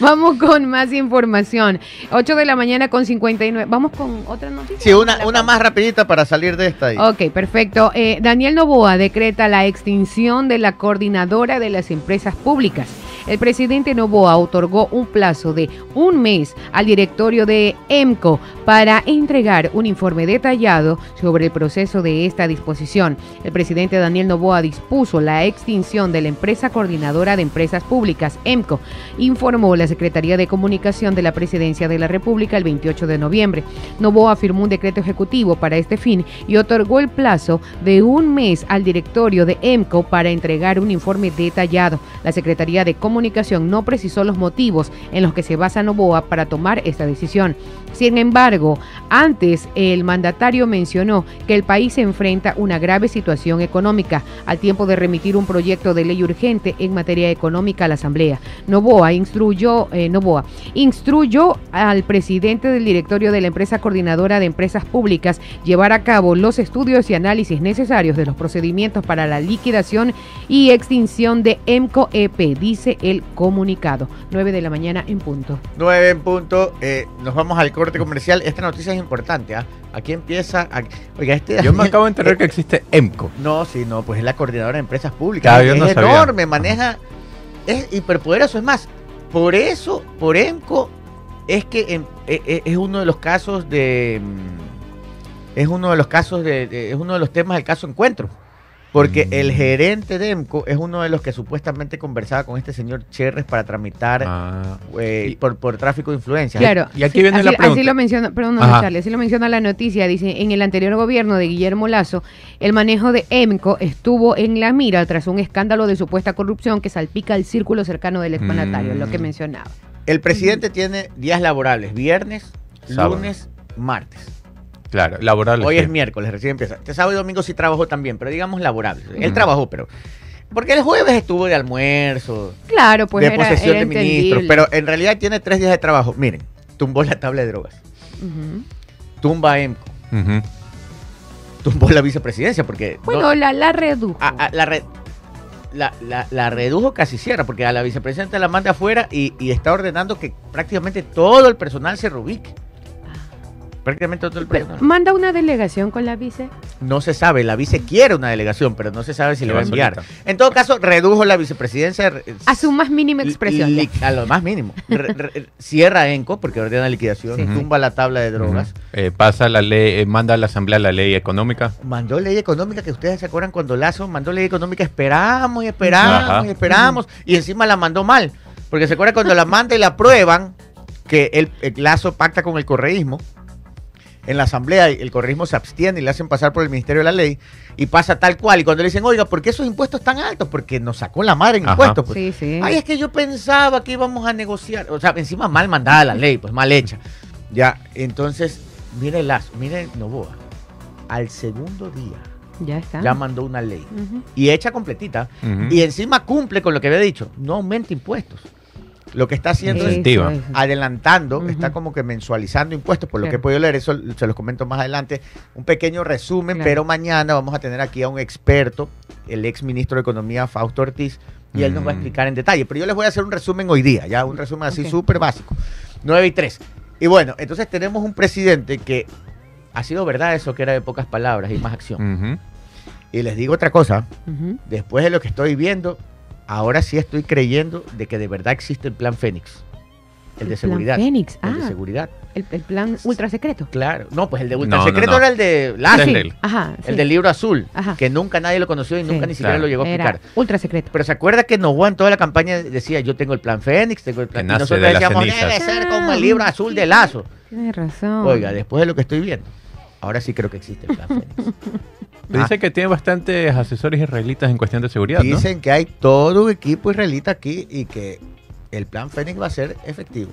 Vamos con más información. 8 de la mañana con 59. Vamos con otra noticia. Sí, una, una más rapidita para salir de esta. ahí. Ok, perfecto. Eh, Daniel Novoa decreta la extinción de la coordinadora de las empresas públicas. El presidente Novoa otorgó un plazo de un mes al directorio de EMCO para entregar un informe detallado sobre el proceso de esta disposición. El presidente Daniel Novoa dispuso la extinción de la empresa coordinadora de empresas públicas, EMCO, informó la Secretaría de Comunicación de la Presidencia de la República el 28 de noviembre. Novoa firmó un decreto ejecutivo para este fin y otorgó el plazo de un mes al directorio de EMCO para entregar un informe detallado. La Secretaría de Comunicación No precisó los motivos en los que se basa Novoa para tomar esta decisión. Sin embargo, antes el mandatario mencionó que el país se enfrenta una grave situación económica al tiempo de remitir un proyecto de ley urgente en materia económica a la Asamblea. Novoa instruyó, eh, Novoa instruyó al presidente del directorio de la empresa coordinadora de empresas públicas llevar a cabo los estudios y análisis necesarios de los procedimientos para la liquidación y extinción de EMCO-EP, dice el comunicado. 9 de la mañana en punto. 9 en punto. eh, nos vamos al corte comercial. Esta noticia es importante. ¿ah? Aquí empieza. aquí- Oiga, este. Yo me acabo de enterar que existe EMCO. No, sí, no, pues es la coordinadora de empresas públicas. Claro, yo es no sabía. enorme, maneja. Es hiperpoderoso. Es más, por eso, por EMCO, es que em- e- e- es uno de los casos de. mm, Es uno de los casos de. de- es uno de los temas del caso Encuentro. Porque Mm. el gerente de EMCO es uno de los que supuestamente conversaba con este señor Cherres para tramitar Ah. eh, Y- por, por tráfico de influencia. Claro, Y aquí sí, viene así, la así pregunta. lo menciona, perdón, no. Charlie, así lo menciona la noticia, dice, en el anterior gobierno de Guillermo Lazo, el manejo de EMCO estuvo en la mira tras un escándalo de supuesta corrupción que salpica el círculo cercano del exmanatario, lo que Mm. mencionaba. El presidente tiene días laborables, viernes, Sábado. lunes, martes. Claro, laboral. Hoy sí. es miércoles, recién empieza. Este sábado y domingo sí trabajó también, pero digamos laborable. Él Ujú. trabajó, pero... Porque el jueves estuvo de almuerzo, Claro, pues de era, posesión era de ministros, pero en realidad tiene tres días de trabajo. Miren, tumbó la tabla de drogas, tumba a EMCO, tumbó la vicepresidencia, porque... no- Bueno, la, la redujo. a- a- la, re- la, la- la redujo casi cierra, porque a la vicepresidenta la manda afuera y, y está ordenando que prácticamente todo el personal se reubique. Prácticamente todo el Pero, personal. ¿Manda una delegación con la vice? No se sabe, la vice quiere una delegación, pero no se sabe si le va a enviar. solita. En todo caso, redujo la vicepresidencia eh, A su más mínima expresión. li- a lo más mínimo. Re- re- cierra ENCO porque ordena liquidación, Sí. tumba la tabla de drogas. Eh, pasa la ley, eh, manda a la asamblea la ley económica. Mandó ley económica, que ustedes se acuerdan cuando Lazo mandó ley económica, esperamos y esperamos Ajá. y esperamos, y encima la mandó mal. Porque se acuerdan cuando la manda y la aprueban, que el, el Lazo pacta con el correísmo. En la asamblea el correísmo se abstiene y le hacen pasar por el Ministerio de la Ley y pasa tal cual. Y cuando le dicen, oiga, ¿por qué esos impuestos tan altos? Porque nos sacó la madre en Ajá. impuestos. pues. Sí, sí. Ay, es que yo pensaba que íbamos a negociar. O sea, encima mal mandada la ley, pues mal hecha. Ya, entonces, mire Lazo, mire Novoa. Al segundo día ya está. ya mandó una ley. Y hecha completita. Y encima cumple con lo que había dicho. No aumenta impuestos. Lo que está haciendo es adelantando, está como que mensualizando impuestos, por lo que he podido leer, eso se los comento más adelante, un pequeño resumen, Claro. pero mañana vamos a tener aquí a un experto, el ex ministro de Economía, Fausto Ortiz, y él nos va a Mm. explicar en detalle, pero yo les voy a hacer un resumen hoy día, ya un resumen así Ok. súper básico, 9 y 3. Y bueno, entonces tenemos un presidente que ha sido verdad eso que era de pocas palabras y más acción. Y les digo otra cosa, después de lo que estoy viendo, ahora sí estoy creyendo de que de verdad existe el plan Fénix. El, de plan seguridad. Fénix. El de Ah, seguridad. el, el plan ultra secreto. Claro. No, pues el de ultra No, secreto no. era el de Lazo. Sí. El. Ajá. sí. del libro azul. Ajá. Que nunca nadie lo conoció y nunca Sí. ni siquiera Claro. lo llegó a explicar. ultra secreto. Pero se acuerda que Novoa en toda la campaña decía, yo tengo el plan Fénix, tengo el plan... Que Y nosotros de decíamos, debe ser como el libro azul de Lazo. Tienes razón. Oiga, después de lo que estoy viendo, ahora sí creo que existe el plan Fénix. Dice que tiene bastantes asesores israelitas en cuestión de seguridad, ¿no? Dicen que hay todo un equipo israelita aquí y que el plan Fénix va a ser efectivo.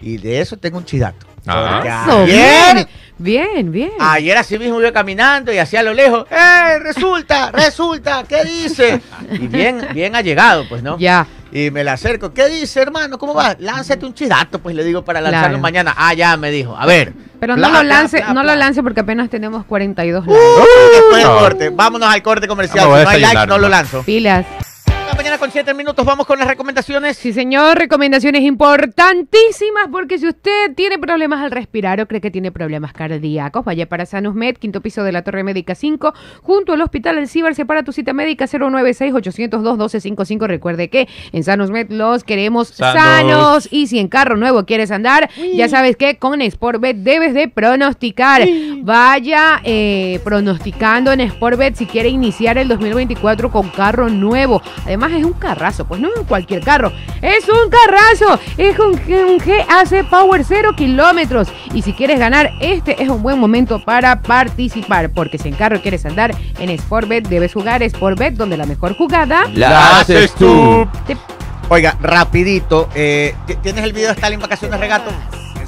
Y de eso tengo un chidato. Ah. Porque Eso, ayer, bien, bien, bien. ayer así mismo iba caminando y hacia lo lejos, ¡eh! Resulta, resulta, ¿qué dice? Y bien, bien ha llegado, pues, ¿no? Ya. Y me la acerco, ¿qué dice, hermano? ¿Cómo va? Lánzate un chidato, pues le digo para lanzarlo Claro. mañana. Ah, ya me dijo. A ver. Pero Bla, no lo lance, bla, no bla. lo lance porque apenas tenemos 42 Uh, likes. después del No. corte. Vámonos al corte comercial. Si a no hay like, desayunar no lo lanzo. Pilas. La mañana con 7 minutos vamos con las recomendaciones. Sí, señor, recomendaciones importantísimas porque si usted tiene problemas al respirar o cree que tiene problemas cardíacos, vaya para Sanus Med, quinto piso de la Torre Médica 5, junto al Hospital El Ciber, separa tu cita médica 096-802-1255. Recuerde que en Sanus Med los queremos Sanos. sanos y si en carro nuevo quieres andar, ya sabes que con Sportbet debes de pronosticar. Vaya eh, pronosticando en Sportbet si quiere iniciar el 2024 con carro nuevo. Además es un carrazo, pues no es cualquier carro, es un carrazo, es un, un GAC Power 0 kilómetros. Y si quieres ganar, este es un buen momento para participar, porque si en carro quieres andar en Sportbet, debes jugar Sportbet, donde la mejor jugada La haces tú. te Oiga, rapidito, eh, ¿ti- ¿tienes el video de Stalin Vacaciones Regato?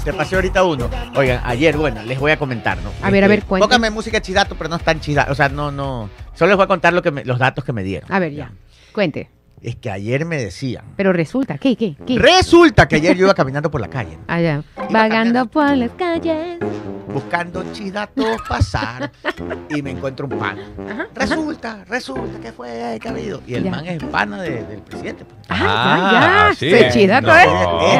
Te pasé ahorita uno. Oigan, ayer, bueno, les voy a comentar, ¿no? A ver, a ver, cuente. Póngame música chidato, pero no es tan chidato. O sea, no, no. Solo les voy a contar lo que me- los datos que me dieron. A ver, ya. Cuente. Es que ayer me decían. Pero resulta, ¿qué, qué, qué? Resulta que ayer yo iba caminando por la calle, ¿no? Allá. Vagando por las calles. buscando chidatos pasar y me encuentro un pana. Resulta, resulta que fue, que ha habido. Y el Ya. man es pana de- del presidente. pues. Ah, ya, sí. se chidato No. es.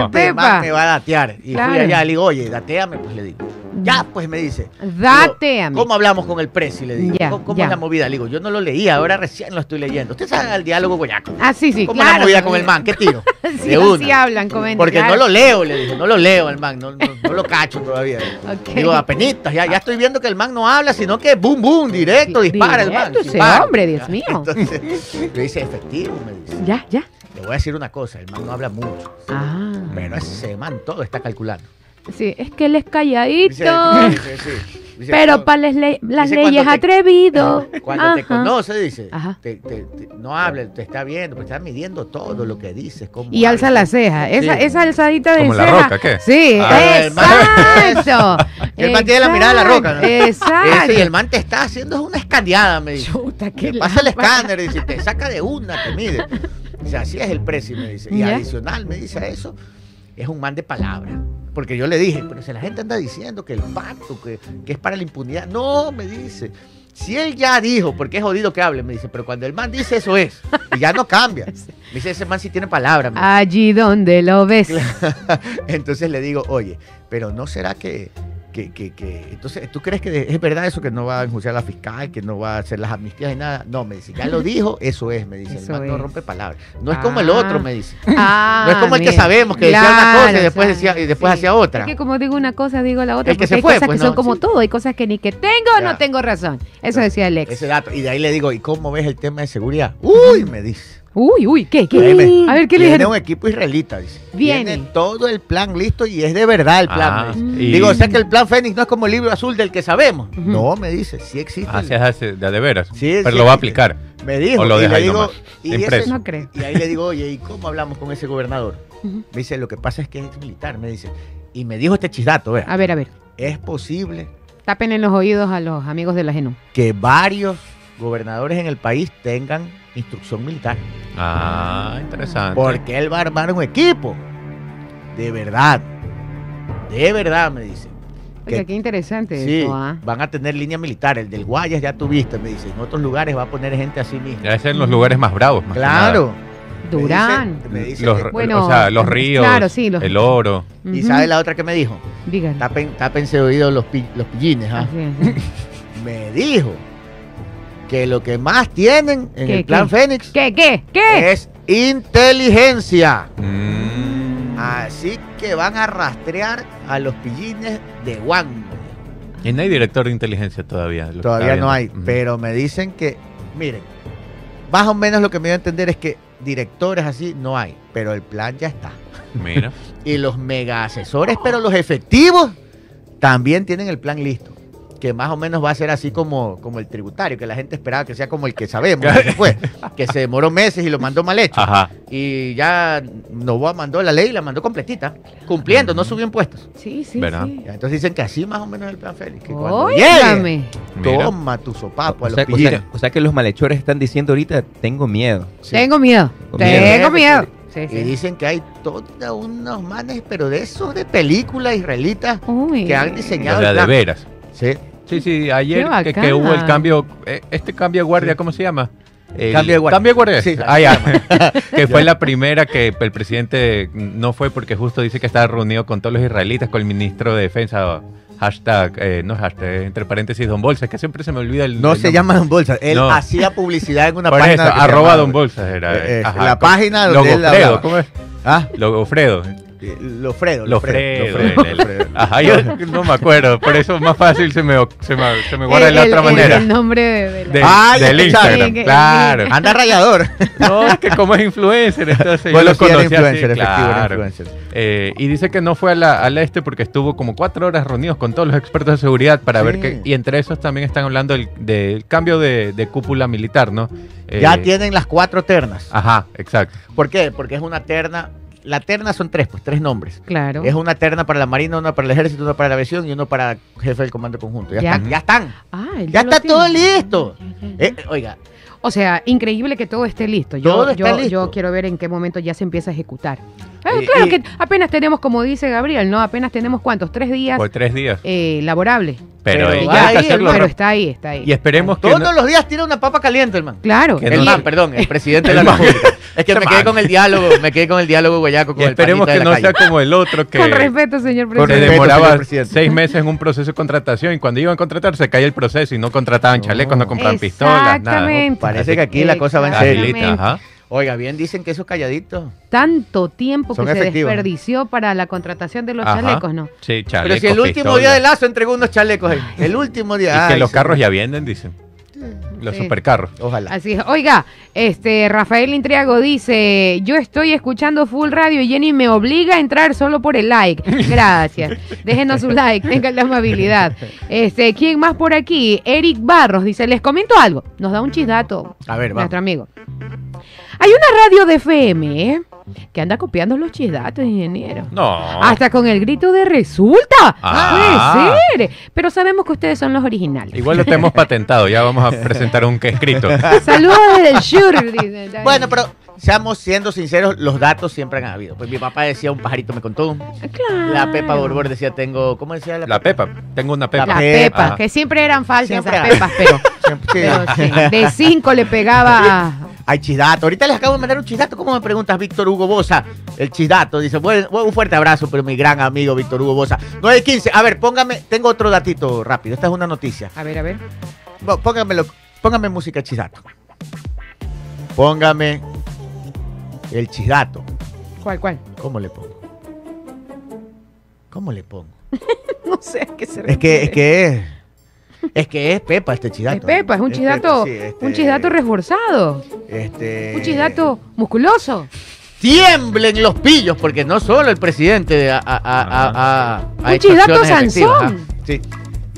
Este man me va a datear. Y Claro. fui allá, le digo, oye, dateame, pues le digo. Ya, pues me dice. Dateame. ¿Cómo hablamos con el presi? Le digo. Ya, ¿Cómo, cómo ya. es la movida? Le digo, yo no lo leía, ahora recién lo estoy leyendo. Usted sabe el diálogo guayaco. Ah, sí, sí, ¿Cómo claro. movida con el man? ¿Qué tiro? Sí, una. así hablan, comentan. Porque claro. no lo leo, le dije, no lo leo al man, no, no, no lo cacho todavía. Ok. Digo, apenitas, ya, ya estoy viendo que el man no habla, sino que boom, boom, directo, Di- dispara el man. ese dispara. hombre, Dios mío. Entonces, le dice, efectivo, me dice. Ya, ya. Le voy a decir una cosa, el man no habla mucho, Ah. pero ese man todo está calculando. Sí, es que él es calladito. dice, sí, dice, Pero cuando- para las, le- las dice, leyes cuando te- atrevido. Cuando te Ajá. conoce, dice, Ajá. te- te- te- no habla, te está viendo, te está midiendo todo lo que dices. Cómo Y alza la ceja. Esa, Sí. esa alzadita de ¿Como la roca, qué? Sí, Ah, el man- exacto. El man tiene la mirada de la roca, ¿no? Exacto. Ese, y el man te está haciendo una escaneada, me dice. Chuta, qué Te pasa el escáner y dice, te saca de una, te mide. Dice, así es el precio, me dice. Y Ya. adicional, me dice a eso, es un man de palabra. Porque yo le dije, pero si la gente anda diciendo que el pacto, que, que es para la impunidad. No, me dice. Si él ya dijo, porque es jodido que hable, me dice, pero cuando el man dice eso es, y ya no cambia. Me dice, ese man sí tiene palabra. Allí donde lo ves. Entonces le digo, oye, pero ¿no será que, que, que, que- entonces, ¿tú crees que es verdad eso que no va a enjuiciar a la fiscal, que no va a hacer las amnistías y nada? No, me dice, ya lo dijo, eso es, me dice, Eso el man no rompe palabras. No es como el Ah. otro, me dice. Ah, No es como el que mira. sabemos, que decía una cosa y después decía- y después hacía otra. Es que como digo una cosa, digo la otra. El que se hay fue, cosas pues, que son como sí. todo. Hay cosas que ni que tengo o no tengo razón. Eso decía el ex. Ese dato. Y de ahí le digo, ¿y cómo ves el tema de seguridad? Uy, me dice. Uy, uy, ¿qué? ¿Qué? A ver, ¿qué le Viene dijeron? un equipo israelita, dice. Viene. Tiene todo el plan listo y es de verdad el plan. Ah, me dice. y- Digo, o sea que el plan Fénix no es como el libro azul del que sabemos. Ujú. No, me dice, sí existe. es hace- de, de veras. Sí, Pero sí, lo va a sí. aplicar. Me dijo. O lo y deja le ahí digo, nomás, y impreso. ese- No creo. Y ahí le digo, oye, ¿y cómo hablamos con ese gobernador? Ujú. Me dice, lo que pasa es que es militar, me dice. Y me dijo este chidato, vea, A ver, a ver. es posible Tapen en los oídos a los amigos de la GENU. que varios gobernadores en el país tengan instrucción militar. Ah, interesante. Porque él va a armar un equipo. De verdad. De verdad, me dice. Oiga, Que- qué interesante Sí, eso, ¿ah? van a tener línea militar. El del Guayas ya tuviste, me dice. En otros lugares va a poner gente así mismo. Ya es en los lugares más bravos. más que Claro. Me Durán. dice- me dice. Los, que- Bueno, o sea, los ríos, claro, sí, los- el oro. y Ujú. sabe la otra que me dijo. Dígalo. Tapen, oído los, pi- los pillines. ¿ah? Así es. Me dijo que lo que más tienen en ¿Qué, el plan qué? Fénix ¿Qué, qué, qué? es inteligencia. Mm. Así que van a rastrear a los pillines de Juan. Y no hay director de inteligencia todavía. Todavía no hay, pero me dicen que, miren, más o menos lo que me dio a entender es que directores así no hay, pero el plan ya está. Mira. Y los mega asesores, pero los efectivos también tienen el plan listo. Que más o menos va a ser así como, como el tributario, que la gente esperaba que sea como el que sabemos, que se fue, que se demoró meses y lo mandó mal hecho. Ajá. Y ya Novoa mandó la ley y la mandó completita, cumpliendo, no subió impuestos. Sí, sí, ¿Verdad? sí. Ya, Entonces dicen que así más o menos es el plan Félix. Que cuando llegue, toma tu sopapo O a los sea, o sea- o sea que los malhechores están diciendo ahorita, tengo miedo. Sí. Tengo miedo. Tengo miedo. Sí, Y sí. dicen que hay todos unos manes, pero de esos de películas israelitas Uy. que han O diseñado sea, el de veras. Sí. Sí, sí, ayer que, que hubo el cambio, eh, este cambio de guardia, ¿cómo se llama? El Cambio de guardia. Cambio de guardia. Sí, ah, ya. que fue la primera que el presidente no fue porque justo dice que estaba reunido con todos los israelitas, con el ministro de defensa, hashtag, eh, no hashtag, entre paréntesis, Don Bolsa, que siempre se me olvida el No el se nombre. llama Don Bolsa. Él No. hacía publicidad en una Por página. eso, arroba llamaba- Don Bolsa era. Eh, eh, ajá, la con- página donde él Logofredo, hablaba. ¿cómo es? Ah, Logofredo. Eh, Lofredo. Lofredo. Ajá, yo no me acuerdo, por eso es más fácil se me, se me, se me guarda de la otra el- manera. El nombre de, de la- Ah, del sabes. Instagram, que- claro. Anda rayador. No, es que como es influencer, entonces Bueno, yo lo sí, conocí así, influencer, efectivo, era claro. influencer. Eh, y dice que no fue a la, al este porque estuvo como cuatro horas reunidos con todos los expertos de seguridad para Sí. ver que... Y entre esos también están hablando del, del cambio de, de cúpula militar, ¿no? Eh, Ya tienen las cuatro ternas. Ajá, exacto. ¿Por qué? Porque es una terna. La terna son tres, pues tres nombres. Claro. Es una terna para la Marina, una para el Ejército, una para la aviación y uno para jefe del comando conjunto. Ya, Ya. están, ya están. Ah, Ya está tiene. todo listo. Ya. Eh, oiga, O sea, increíble que todo esté listo. Yo, Todo está yo, listo. yo quiero ver en qué momento ya se empieza a ejecutar. Ah, Y- claro y- que apenas tenemos, como dice Gabriel, ¿no? Apenas tenemos cuántos, tres días Por tres días. eh, laborables. Pero, pero hay va que ahí, hacerlo Pero rápido. está ahí, está ahí. Y esperemos que... todos no- los días tira una papa caliente, el man. Claro. Que El no- man, perdón, el presidente de la. República. Es que me quedé con el diálogo, me quedé con el diálogo guayaco con y el esperemos que de no sea como el otro que... Con respeto, señor presidente. respeto, demoraba señor presidente. seis meses en un proceso de contratación y cuando iban a contratar se caía el proceso y no contrataban chalecos, no compraban pistolas, nada. Exactamente. Parece que aquí la cosa va en serio. Oiga, bien dicen que esos calladitos. Tanto tiempo Son que se desperdició para la contratación de los Ajá. chalecos, ¿no? Sí, Pero chalecos, si el último día de Lazo entregó unos chalecos ahí. El último Y día. que Ay, los sí. carros ya vienen, dicen. Los Sí. supercarros. Ojalá. Así es. Oiga, este Rafael Intriago dice, yo estoy escuchando full radio y Jenny me obliga a entrar solo por el like. Gracias. Déjenos su like, tengan la amabilidad. Este, ¿quién más por aquí? Eric Barros dice, les comento algo. Nos da un chisdato. A ver, vamos. Nuestro amigo. Hay una radio de FM, ¿eh? Que anda copiando los chisdatos, ingeniero. No. Hasta con el grito de resulta. Ah. Puede ser. Pero sabemos que ustedes son los originales. Igual lo tenemos patentado, ya vamos a presentar un que escrito. Saludos desde el sur. dice. Bueno, pero seamos siendo sinceros, los datos siempre han habido. Pues mi papá decía, un pajarito me contó. Claro. La Pepa Borbor decía, tengo, ¿cómo decía la, La Pepa, tengo una Pepa. La Pepa. pepa, Ajá. que siempre eran falsas Siempre esas pepas, pero, Siempre- sí. pero sí, de cinco le pegaba a- Hay chisdato. Ahorita les acabo de mandar un chisdato. ¿Cómo me preguntas, Víctor Hugo Bosa? El chisdato. Dice, "Buen- buen- un fuerte abrazo, pero mi gran amigo Víctor Hugo Bosa. 9.15. A ver, póngame, tengo otro datito rápido. Esta es una noticia. A ver, a ver. Póngamelo, póngame música chisdato. Póngame el chisdato. ¿Cuál, cuál? ¿Cómo le pongo? ¿Cómo le pongo? No sé a qué se Es que, refiere. es que es. Es que es Pepa este chidato. Es pepa, es un chidato, sí, este- un chidato reforzado, Este, un chidato musculoso. Tiemblen los pillos, porque no solo el presidente ha- ha- ha- ha Un chidato Sansón. Sí.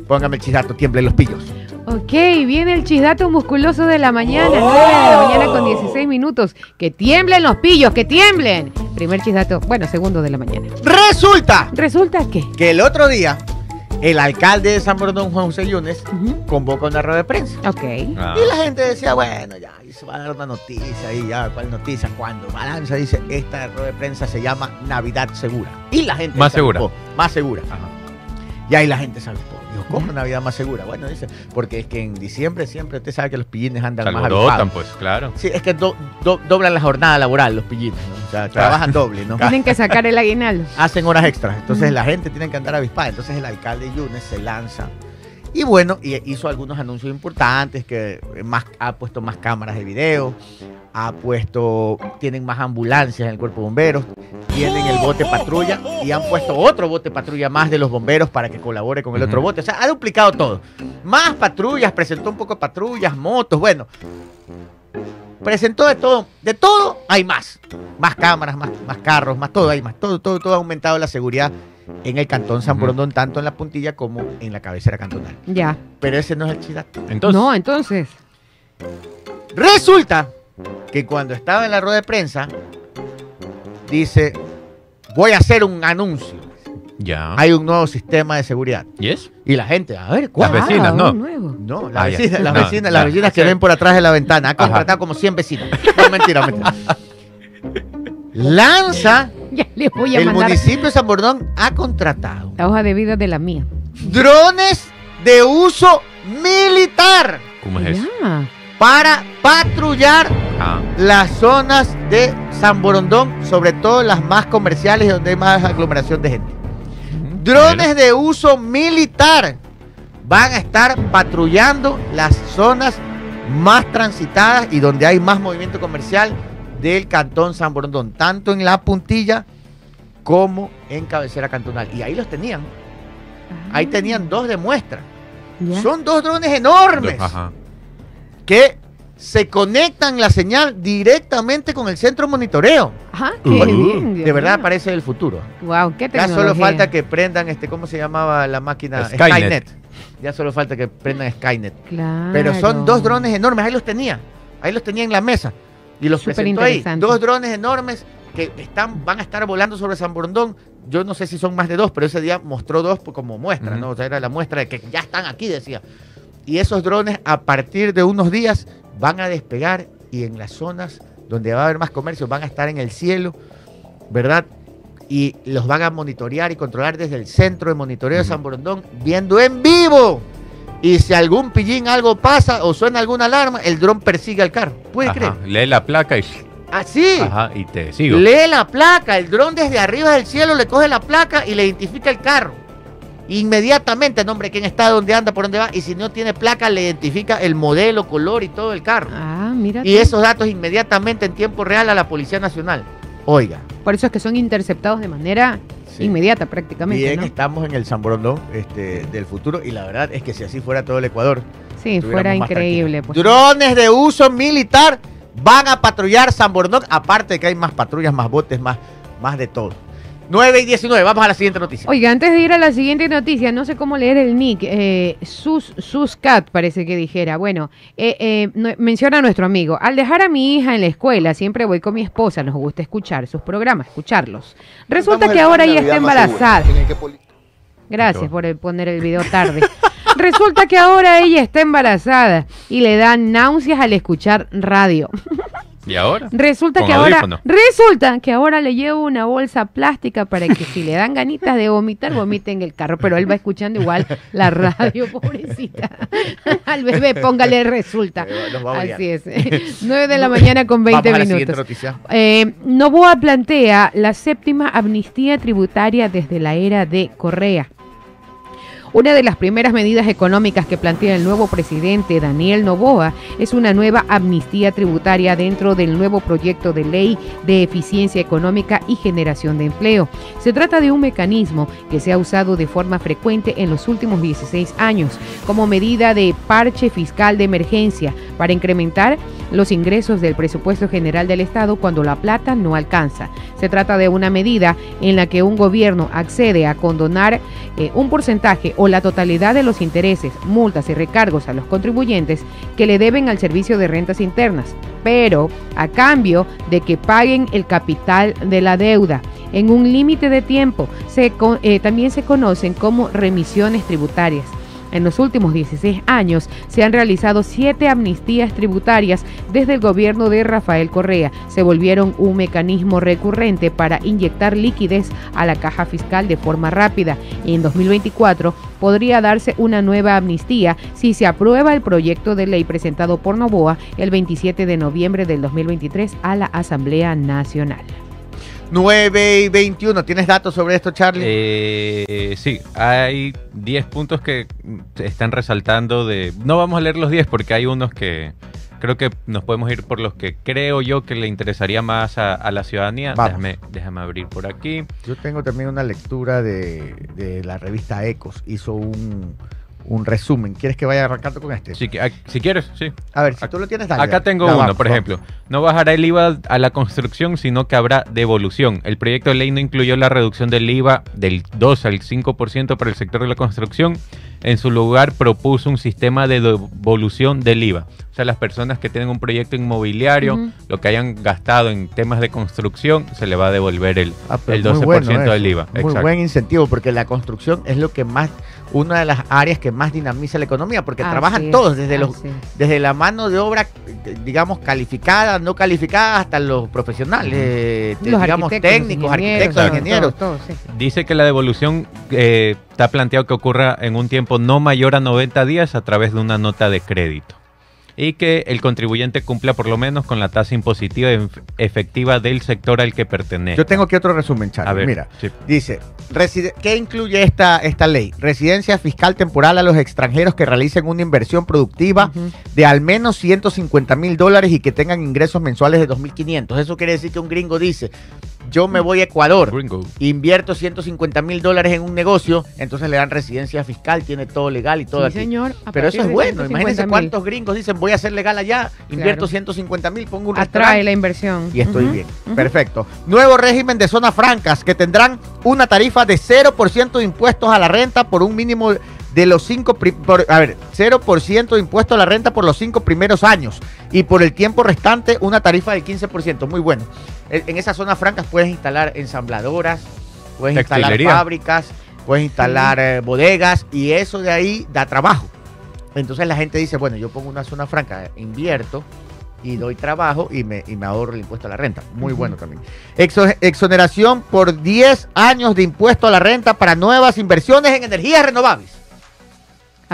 Póngame el chidato, tiemblen los pillos. Ok, viene el chisdato musculoso de la mañana, 9 de la mañana con 16 minutos. Que tiemblen los pillos, que tiemblen. Primer chisdato, bueno, segundo de la mañana. Resulta Resulta que. que el otro día el alcalde de San Bernardino, Juan José Yunes, convoca una rueda de prensa. Ok. Ah. Y la gente decía, bueno, ya, y se va a dar una noticia y ya, ¿cuál noticia? Cuando Balanza dice, esta rueda de prensa se llama Navidad Segura. Y la gente Más se segura. Más segura. Ajá. Y ahí la gente se avispó. Dijo, ¿cómo Navidad más segura? Bueno, dice, porque es que en diciembre siempre usted sabe que los pillines andan más avispados. pues, claro. Sí, es que do- do- doblan la jornada laboral los pillines, ¿no? O sea, trabajan doble, ¿no? Tienen que sacar el aguinaldo. hacen horas extras. Entonces la gente tiene que andar avispada. Entonces el alcalde Yunes se lanza. Y bueno, y hizo algunos anuncios importantes, que más, ha puesto más cámaras de video, ha puesto, tienen más ambulancias en el cuerpo de bomberos, tienen el bote patrulla y han puesto otro bote patrulla más de los bomberos para que colabore con el otro bote. O sea, ha duplicado todo. Más patrullas, presentó un poco de patrullas, motos, bueno. Presentó de todo, de todo hay más. Más cámaras, más, más carros, más todo hay más. Todo, todo, todo ha aumentado la seguridad en el cantón San Ujú. Borondón, tanto en la puntilla como en la cabecera cantonal. Ya. Pero ese no es el chidato. Entonces, no, entonces. Resulta que cuando estaba en la rueda de prensa, dice, voy a hacer un anuncio. ya. Hay un nuevo sistema de seguridad. ¿Y es? Y la gente, a ver, ¿cuál? Las vecinas, Ah, ¿no? nuevo. No, las Ah, vecinas, las No, vecinas, las vecinas que ven por atrás de la ventana. Ha contratado como 100 vecinas. No, mentira, mentira. Lanza, Ya le voy a el mandar municipio de San Bordón ha contratado la hoja de vida de la mía. drones de uso militar ¿Cómo es eso? Ya. para patrullar Ah, las zonas de San Borondón, sobre todo las más comerciales y donde hay más aglomeración de gente. Drones de uso militar van a estar patrullando las zonas más transitadas y donde hay más movimiento comercial del cantón San Borondón, tanto en la puntilla como en cabecera cantonal. Y ahí los tenían. Ahí tenían dos de muestra. Ya. Son dos drones enormes Ajá. que se conectan la señal directamente con el centro de monitoreo. Ajá, qué Uh. bien. Dios De verdad parece el futuro. Wow, qué Ya solo falta que prendan este, ¿cómo se llamaba la máquina? Skynet. Ya solo falta que prendan Skynet. Claro. Pero son dos drones enormes, ahí los tenía. Ahí los tenía en la mesa. Y los Súper presentó ahí. Dos drones enormes que están, van a estar volando sobre San Borondón. Yo no sé si son más de dos, pero ese día mostró dos como muestra. ¿no? O sea, era la muestra de que ya están aquí, decía. Y esos drones, a partir de unos días, van a despegar y en las zonas donde va a haber más comercio van a estar en el cielo, ¿verdad? Y los van a monitorear y controlar desde el centro de monitoreo de. San Borondón, viendo en vivo. Y si algún pillín algo pasa o suena alguna alarma, el dron persigue al carro. ¿Puede Ajá. creer? Lee la placa y, Así. ajá, y te sigo. Lee la placa, el dron desde arriba del cielo le coge la placa y le identifica el carro. Inmediatamente, nombre, quién está, dónde anda, por dónde va. Y si no tiene placa, le identifica el modelo, color y todo el carro. Ah, mira. Y esos datos inmediatamente en tiempo real a la Policía Nacional. Oiga, Por eso es que son interceptados de manera Sí. inmediata prácticamente, bien ¿no? estamos en el San Borondón este, del futuro y la verdad es que si así fuera todo el Ecuador, Sí, fuera increíble. pues. Drones de uso militar van a patrullar San Borondón, aparte de que hay más patrullas, más botes, más, más de todo. 9 y 19, vamos a la siguiente noticia. Oiga, antes de ir a la siguiente noticia, no sé cómo leer el nick, eh, Sus, Suscat parece que dijera. Bueno, eh, eh, no- menciona a nuestro amigo, al dejar a mi hija en la escuela, siempre voy con mi esposa, nos gusta escuchar sus programas, escucharlos. Resulta que ahora ella está embarazada. Gracias por el- poner el video tarde. Resulta que ahora ella está embarazada y le dan náuseas al escuchar radio. ¿Y ahora? Resulta que ahora resulta que ahora le llevo una bolsa plástica para que si le dan ganitas de vomitar, vomite en el carro, pero él va escuchando igual la radio, pobrecita. Al bebé póngale resulta. Así es. 9 de la mañana con 20 vamos a la siguiente minutos. Eh, Novoa plantea la séptima amnistía tributaria desde la era de Correa. Una de las primeras medidas económicas que plantea el nuevo presidente Daniel Novoa es una nueva amnistía tributaria dentro del nuevo proyecto de ley de eficiencia económica y generación de empleo. Se trata de un mecanismo que se ha usado de forma frecuente en los últimos 16 años como medida de parche fiscal de emergencia para incrementar los ingresos del presupuesto general del Estado cuando la plata no alcanza. Se trata de una medida en la que un gobierno accede a condonar eh, un porcentaje o la totalidad de los intereses, multas y recargos a los contribuyentes que le deben al servicio de rentas internas, pero a cambio de que paguen el capital de la deuda en un límite de tiempo. Se eh, también se conocen como remisiones tributarias. En los últimos 16 años se han realizado siete amnistías tributarias desde el gobierno de Rafael Correa. Se volvieron un mecanismo recurrente para inyectar liquidez a la caja fiscal de forma rápida. Y en 2024 podría darse una nueva amnistía si se aprueba el proyecto de ley presentado por Novoa el 27 de noviembre del 2023 a la Asamblea Nacional. 9 y 21, ¿tienes datos sobre esto, Charlie? Eh, sí, hay 10 puntos que están resaltando de... No vamos a leer los 10 porque hay unos que creo que nos podemos ir por los que creo yo que le interesaría más a, a la ciudadanía. Déjame, déjame abrir por aquí. Yo tengo también una lectura de, de la revista Ecos. Hizo un, un resumen. ¿Quieres que vaya arrancando con este? Si, que- ah, si quieres, sí. A ver, si tú lo tienes, dale. Acá dale. tengo uno, vamos, por vamos. ejemplo. No bajará el IVA a la construcción, sino que habrá devolución. El proyecto de ley no incluyó la reducción del IVA del 2 al 5% para el sector de la construcción. En su lugar propuso un sistema de devolución del IVA. O sea, las personas que tienen un proyecto inmobiliario, lo que hayan gastado en temas de construcción, se le va a devolver el, Ah, el muy 12% bueno del. IVA. Muy Exacto. buen incentivo porque la construcción es lo que más, una de las áreas que más dinamiza la economía porque Así trabajan es, todos, desde, los, desde la mano de obra, digamos, calificada, no calificada, hasta los profesionales, eh, Los digamos, arquitectos, técnicos, ingenieros, arquitectos, ingenieros. todos, todos, sí. Dice que la devolución eh, está planteado que ocurra en un tiempo no mayor a 90 días a través de una nota de crédito. Y que el contribuyente cumpla por lo menos con la tasa impositiva ef- efectiva del sector al que pertenece. Yo tengo aquí otro resumen, Charlie. A ver, Mira, sí. dice, ¿qué incluye esta, esta ley? Residencia fiscal temporal a los extranjeros que realicen una inversión productiva de al menos 150 mil dólares y que tengan ingresos mensuales de 2.500. Eso quiere decir que un gringo dice, yo me voy a Ecuador, Gringo. invierto 150 mil dólares en un negocio, entonces le dan residencia fiscal, tiene todo legal y todo Sí, aquí. señor. Pero eso es bueno. 150 Imagínense mil. cuántos gringos dicen voy a ser legal allá, invierto Claro. 150 mil, pongo un Atrae la inversión. y estoy bien. Perfecto. Nuevo régimen de zonas francas que tendrán una tarifa de 0% de impuestos a la renta por un mínimo de los cinco, por- a ver, 0% de impuesto a la renta por los cinco primeros años y por el tiempo restante una tarifa del 15%. Muy bueno. En en esas zonas francas puedes instalar ensambladoras, puedes instalar fábricas, puedes instalar eh, bodegas y eso de ahí da trabajo. Entonces la gente dice, bueno, yo pongo una zona franca, invierto y doy trabajo y me, y me ahorro el impuesto a la renta. Muy bueno también. Exo- exoneración por 10 años de impuesto a la renta para nuevas inversiones en energías renovables.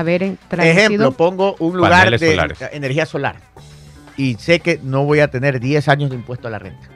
A ver, en traducido. Ejemplo, pongo un lugar Paneles de solares. energía solar y sé que no voy a tener 10 años de impuesto a la renta.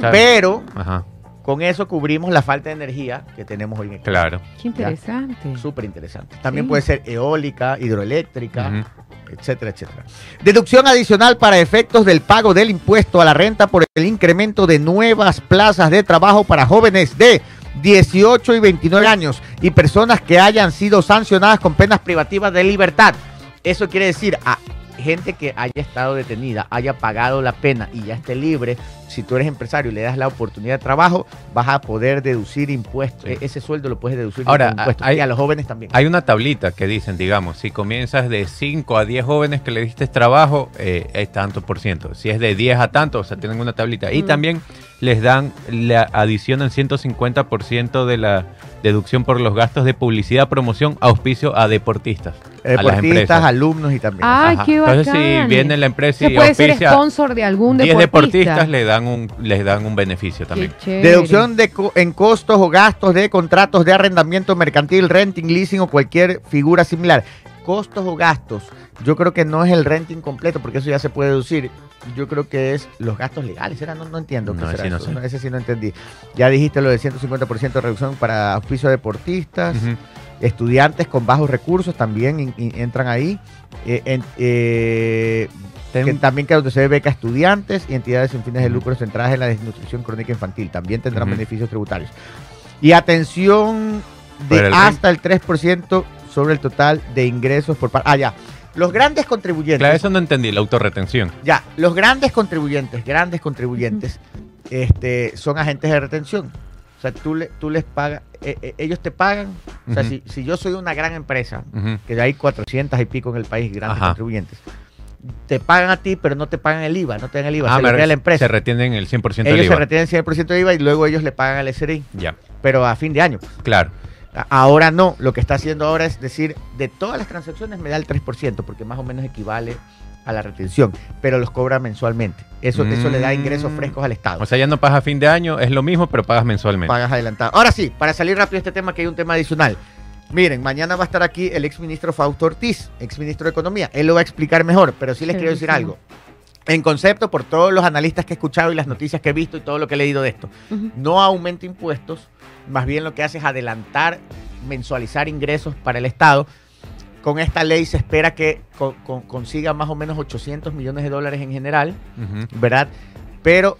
¿Sabes? Pero Ajá, con eso cubrimos la falta de energía que tenemos hoy en Ecuador. claro. Qué interesante. Súper interesante. También Sí. puede ser eólica, hidroeléctrica, etcétera, etcétera. Deducción adicional para efectos del pago del impuesto a la renta por el incremento de nuevas plazas de trabajo para jóvenes de 18 y 29 años y personas que hayan sido sancionadas con penas privativas de libertad. Eso quiere decir a gente que haya estado detenida, haya pagado la pena y ya esté libre. Si tú eres empresario y le das la oportunidad de trabajo, vas a poder deducir impuestos. Sí. E- Ese sueldo lo puedes deducir Ahora, impuestos. hay- y a los jóvenes también. Hay una tablita que dicen, digamos, si comienzas de 5 a 10 jóvenes que le diste trabajo, eh, es tanto por ciento. Si es de 10 a tanto, o sea, tienen una tablita. Y también les dan, le adicionan 150% de la deducción por los gastos de publicidad, promoción, auspicio a deportistas. a las Deportistas, empresas. alumnos y también. Ay, qué Entonces, si viene la empresa y puede ser auspicia sponsor de algún 10 deportista. deportistas, le dan un, les dan un beneficio también. Deducción de co- en costos o gastos de contratos de arrendamiento mercantil, renting, leasing o cualquier figura similar. Costos o gastos. Yo creo que no es el renting completo, porque eso ya se puede deducir. Yo creo que es los gastos legales. ¿Era? No, no entiendo. qué No, será no eso. sé. Ese sí no entendí. Ya dijiste lo de 150% de reducción para auspicio de deportistas. Estudiantes con bajos recursos también in- in- entran ahí. Eh, en- eh, que también que donde se ve beca estudiantes y entidades sin fines de lucro centradas en la desnutrición crónica infantil. También tendrán beneficios tributarios. Y atención de el hasta el 3% sobre el total de ingresos por parte. Ah, ya. Los grandes contribuyentes. Claro, eso no entendí, la autorretención. Ya, los grandes contribuyentes, grandes contribuyentes, este, son agentes de retención. O sea, tú, le, tú les pagas, eh, eh, ellos te pagan. O sea, Ujú. si, si yo soy una gran empresa, Ujú. que hay 400 y pico en el país, grandes Ajá. contribuyentes, te pagan a ti, pero no te pagan el IVA, no te dan el IVA, Ah, se queda re- la empresa. Se retienen el 100% del ellos IVA. se retienen 100% de IVA y luego ellos le pagan al SRI, Ya, pero a fin de año. claro. Ahora no, lo que está haciendo ahora es decir, de todas las transacciones me da el 3%, porque más o menos equivale a la retención, pero los cobra mensualmente. Eso, eso le da ingresos Mm. frescos al Estado. O sea, ya no pagas a fin de año, es lo mismo, pero pagas mensualmente. Pagas adelantado. Ahora sí, para salir rápido de este tema, que hay un tema adicional. Miren, mañana va a estar aquí el exministro Fausto Ortiz, exministro de Economía. Él lo va a explicar mejor, pero sí les quiero decir algo. En concepto, por todos los analistas que he escuchado y las noticias que he visto y todo lo que he leído de esto, no aumenta impuestos, más bien lo que hace es adelantar, mensualizar ingresos para el Estado. Con esta ley se espera que co- con- consiga más o menos 800 millones de dólares en general. ¿verdad? Pero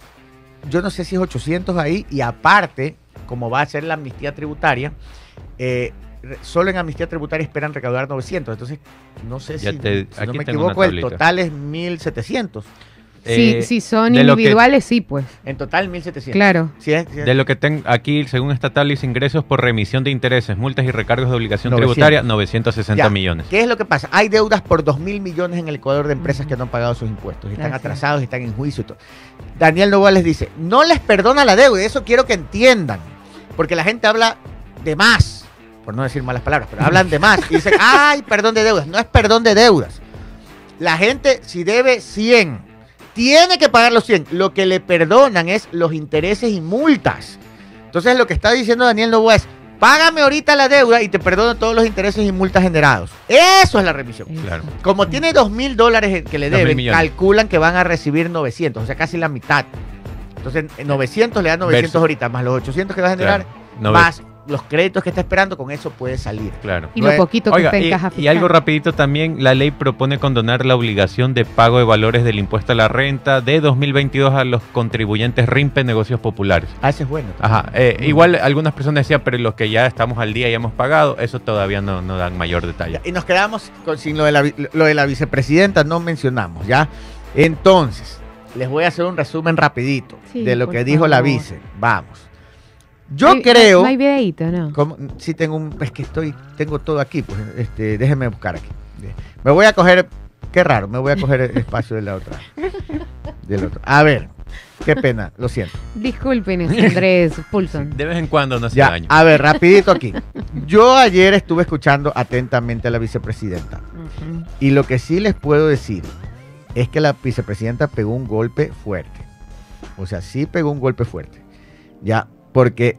yo no sé si es 800 ahí y aparte, como va a ser la amnistía tributaria, eh, solo en amnistía tributaria esperan recaudar 900. Entonces, no sé Ya si, te- si no me equivoco, el total es 1700. Sí, Eh, si son que- individuales, sí, pues. En total 1700. Claro. Si es- es- De lo que tengo aquí, según esta tabla, ingresos por remisión de intereses, multas y recargos de obligación 900. tributaria, 960 Ya. millones. ¿Qué es lo que pasa? Hay deudas por 2 mil millones en el Ecuador de empresas que no han pagado sus impuestos. Están es. atrasados, y están en juicio y todo. Daniel Novoa les dice, no les perdona la deuda. y Eso quiero que entiendan. Porque la gente habla de más, por no decir malas palabras, pero hablan de más. Y dicen, ay, perdón de deudas. No es perdón de deudas. La gente, si debe 100, tiene que pagar los 100. Lo que le perdonan es los intereses y multas. Entonces lo que está diciendo Daniel Novoa es, págame ahorita la deuda y te perdono todos los intereses y multas generados. Eso es la remisión. Claro. Como tiene dos mil dólares que le 2.000 deben, calculan que van a recibir 900, o sea, casi la mitad. Entonces, en 900 le dan 900 Versus- ahorita, más los 800 que va a generar, Claro. Nove- más los créditos que está esperando, con eso puede salir. Claro. Y No lo es- poquito que Oiga, está en y, caja y algo rapidito también, la ley propone condonar la obligación de pago de valores del impuesto a la renta de 2022 a los contribuyentes RIMPE negocios populares. Ah, ese es bueno. Ajá, eh, igual algunas personas decían, pero los que ya estamos al día y hemos pagado, eso todavía no, no dan mayor detalle. Y nos quedamos con, sin lo de, la, lo de la vicepresidenta, no mencionamos, ¿ya? Entonces, les voy a hacer un resumen rapidito Sí, de lo que dijo la vice. Vamos. Yo creo... No hay videíto, ¿no? Sí tengo un... Es que estoy... Tengo todo aquí, pues. Este, déjenme buscar aquí. Me voy a coger... Qué raro, me voy a coger el espacio de la otra. Del otro. A ver, qué pena, lo siento. Disculpen, Andrés Pulson. De vez en cuando no hace Ya, daño. a ver, rapidito aquí. Yo ayer estuve escuchando atentamente a la vicepresidenta. Y lo que sí les puedo decir es que la vicepresidenta pegó un golpe fuerte. O sea, sí pegó un golpe fuerte. Ya, porque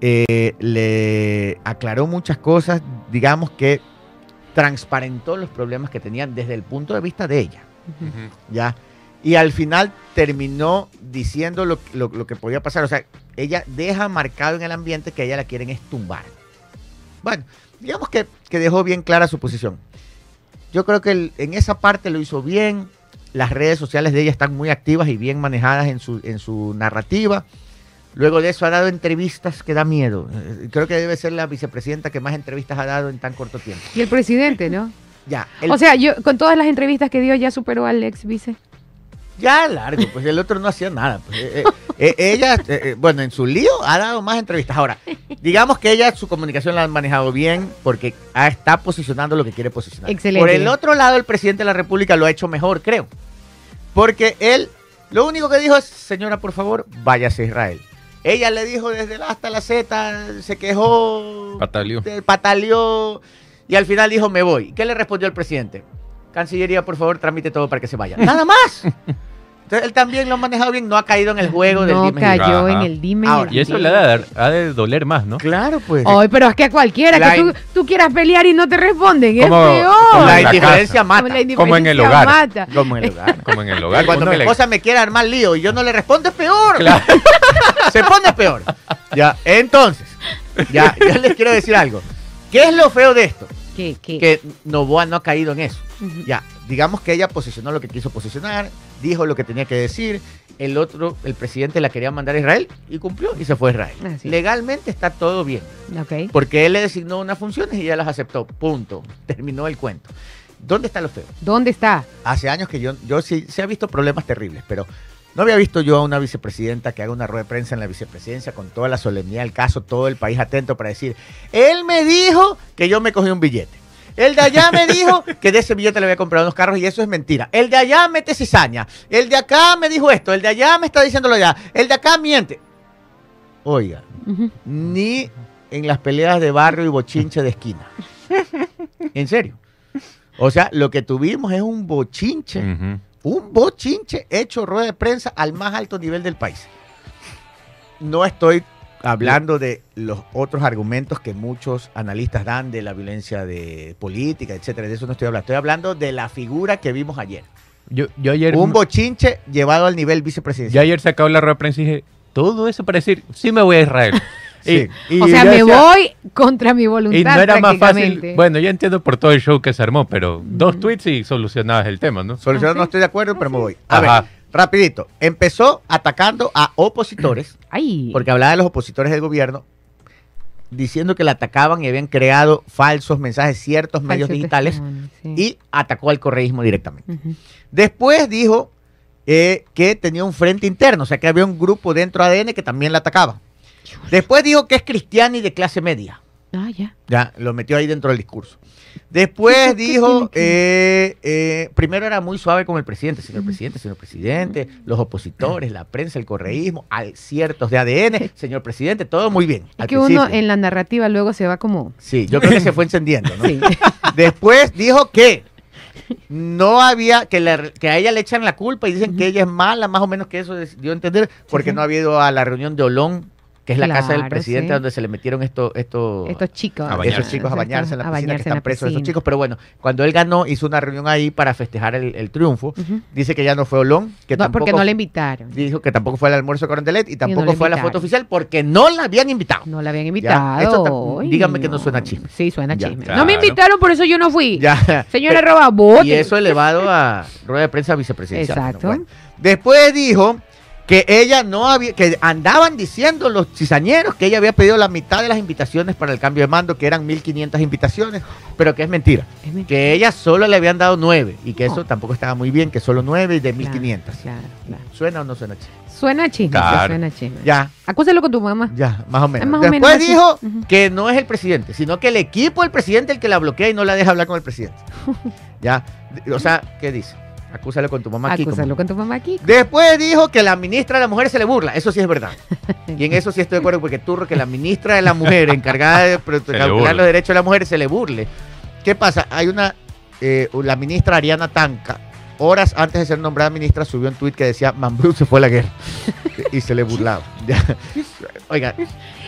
eh, le aclaró muchas cosas, digamos que transparentó los problemas que tenían desde el punto de vista de ella. Ujú. ¿ya? Y al final terminó diciendo lo, lo- lo que podía pasar. O sea, ella deja marcado en el ambiente que a ella la quieren es tumbar. Bueno, digamos que, que dejó bien clara su posición. Yo creo que el- en esa parte lo hizo bien. Las redes sociales de ella están muy activas y bien manejadas en su, en su narrativa. Luego de eso ha dado entrevistas que da miedo. Creo que debe ser la vicepresidenta que más entrevistas ha dado en tan corto tiempo. Y el presidente, ¿no? Ya, el- O sea, yo con todas las entrevistas que dio ya superó al ex vice. Ya largo, pues el otro no hacía nada. pues. Eh, eh, eh, ella, eh, bueno, en su lío ha dado más entrevistas. Ahora, digamos que ella su comunicación la ha manejado bien porque está posicionando lo que quiere posicionar. Excelente. Por el otro lado, el presidente de la República lo ha hecho mejor, creo. Porque él, lo único que dijo es, señora, por favor, váyase a Israel. Ella le dijo desde el hasta la Z, se quejó, Pataleó. eh, pataleó y al final dijo, me voy. ¿Qué le respondió el presidente? Cancillería, por favor, tramite todo para que se vaya. Nada más. Entonces él también lo ha manejado bien, no ha caído en el juego del no dime y cayó Ajá. en el dime. Ahora, Y eso le ha de, dar- ha de doler más, ¿no? Claro, pues. Ay, pero es que a cualquiera La que tú, tú quieras pelear y no te responden, es Como- peor. como la en la indiferencia mata. Como la Como en el indiferencia hogar. mata. Como en el hogar. Como en el hogar. Cuando mi le- esposa me quiere armar lío y yo no le respondo, es peor. Claro. Se pone peor. Ya, entonces, ya, yo les quiero decir algo. ¿Qué es lo feo de esto? Que Novoa no ha caído en eso. Ya, digamos que ella posicionó lo que quiso posicionar, dijo lo que tenía que decir, el otro, el presidente la quería mandar a Israel y cumplió y se fue a Israel. Así. Legalmente está todo bien, porque él le designó unas funciones y ella las aceptó. Punto. Terminó el cuento. ¿Dónde está lo feo? ¿Dónde está? Hace años que yo, yo sí, se ha visto problemas terribles, pero no había visto yo a una vicepresidenta que haga una rueda de prensa en la vicepresidencia con toda la solemnidad del caso, todo el país atento para decir, él me dijo que yo me cogí un billete. El de allá me dijo que de ese billete le había comprado unos carros y eso es mentira. El de allá mete cizaña. El de acá me dijo esto. El de allá me está diciéndolo allá. El de acá miente. Oiga, ni en las peleas de barrio y bochinche de esquina. En serio. O sea, lo que tuvimos es un bochinche. Un bochinche hecho rueda de prensa al más alto nivel del país. No estoy hablando de los otros argumentos que muchos analistas dan de la violencia de política, etcétera. De eso no estoy hablando. Estoy hablando de la figura que vimos ayer. Yo, yo ayer, Un bochinche llevado al nivel yo vicepresidencial. ayer sacaba la rueda de prensa y dije, todo eso para decir, sí me voy a Israel. Sí. Y- o sea, yo me decía- voy contra mi voluntad. Y no era más fácil. prácticamente. Bueno, ya entiendo por todo el show que se armó, pero dos tweets y solucionabas el tema, ¿no? Solucionado, ¿Ah, sí? no estoy de acuerdo, pero me voy. A Ajá. ver, rapidito. Empezó atacando a opositores. Ay, porque hablaba de los opositores del gobierno, diciendo que la atacaban y habían creado falsos mensajes, ciertos medios digitales, sí. y atacó al correísmo directamente. Después dijo eh, que tenía un frente interno, o sea que había un grupo dentro de ADN que también la atacaba. Después dijo que es cristiana y de clase media. Ah, ya. Ya, lo metió ahí dentro del discurso. Después ¿Eso qué dijo, eh, eh, primero era muy suave con el presidente, señor presidente, señor presidente, los opositores, la prensa, el correísmo, al ciertos de ADN, señor presidente, todo muy bien. Es que uno en la narrativa luego se va como... Sí, yo creo que se fue encendiendo, ¿no? Sí. Después dijo que no había, que, a ella le echan la culpa y dicen que ella es mala, más o menos que eso es- dio a entender, porque no había ido a la reunión de Olón que es la casa del presidente sí. donde se le metieron estos estos Estos chicos. A esos bañarse. chicos a bañarse en la A piscina, que están la presos esos chicos. Pero bueno, cuando él ganó, hizo una reunión ahí para festejar el, el triunfo. Dice que ya no fue Olón, que No, tampoco porque no le invitaron. dijo que tampoco fue al almuerzo con Corondelet y tampoco le fue a la foto oficial porque no la habían invitado. No la habían invitado. esto dígame que no suena chisme. Sí, suena Ya, chisme. claro. No me invitaron, por eso yo no fui. Ya. Señora Roba. Y eso elevado a rueda de prensa vicepresidencial. Exacto. Bueno, Después dijo que ella no había, que andaban diciendo los cizañeros que ella había pedido la mitad de las invitaciones para el cambio de mando, que eran 1.500 invitaciones, pero que es mentira. Es mentira. Que ella solo le habían dado nueve y que No. eso tampoco estaba muy bien, que solo nueve y de Claro, 1.500. Claro, claro. ¿Suena o no suena? chico? Suena chisme, suena chisme. Ya, Acúsalo con tu mamá. ya, más o menos. más o menos Después dijo que no es el presidente, sino que el equipo del presidente el que la bloquea y no la deja hablar con el presidente. ya, o sea, ¿qué dice? Acúsalo con tu mamá Acúsalo con tu mamá aquí. Después dijo que la ministra de la mujer se le burla. Eso sí es verdad. Y en eso sí estoy de acuerdo, porque turro que la ministra de la mujer, encargada de calcular los derechos de la mujer, se le burle. ¿Qué pasa? Hay una, eh, la ministra Ariana Tanca, horas antes de ser nombrada ministra, subió un tuit que decía, Mambrú se fue a la guerra. y se le burlaba. Ya. Oiga,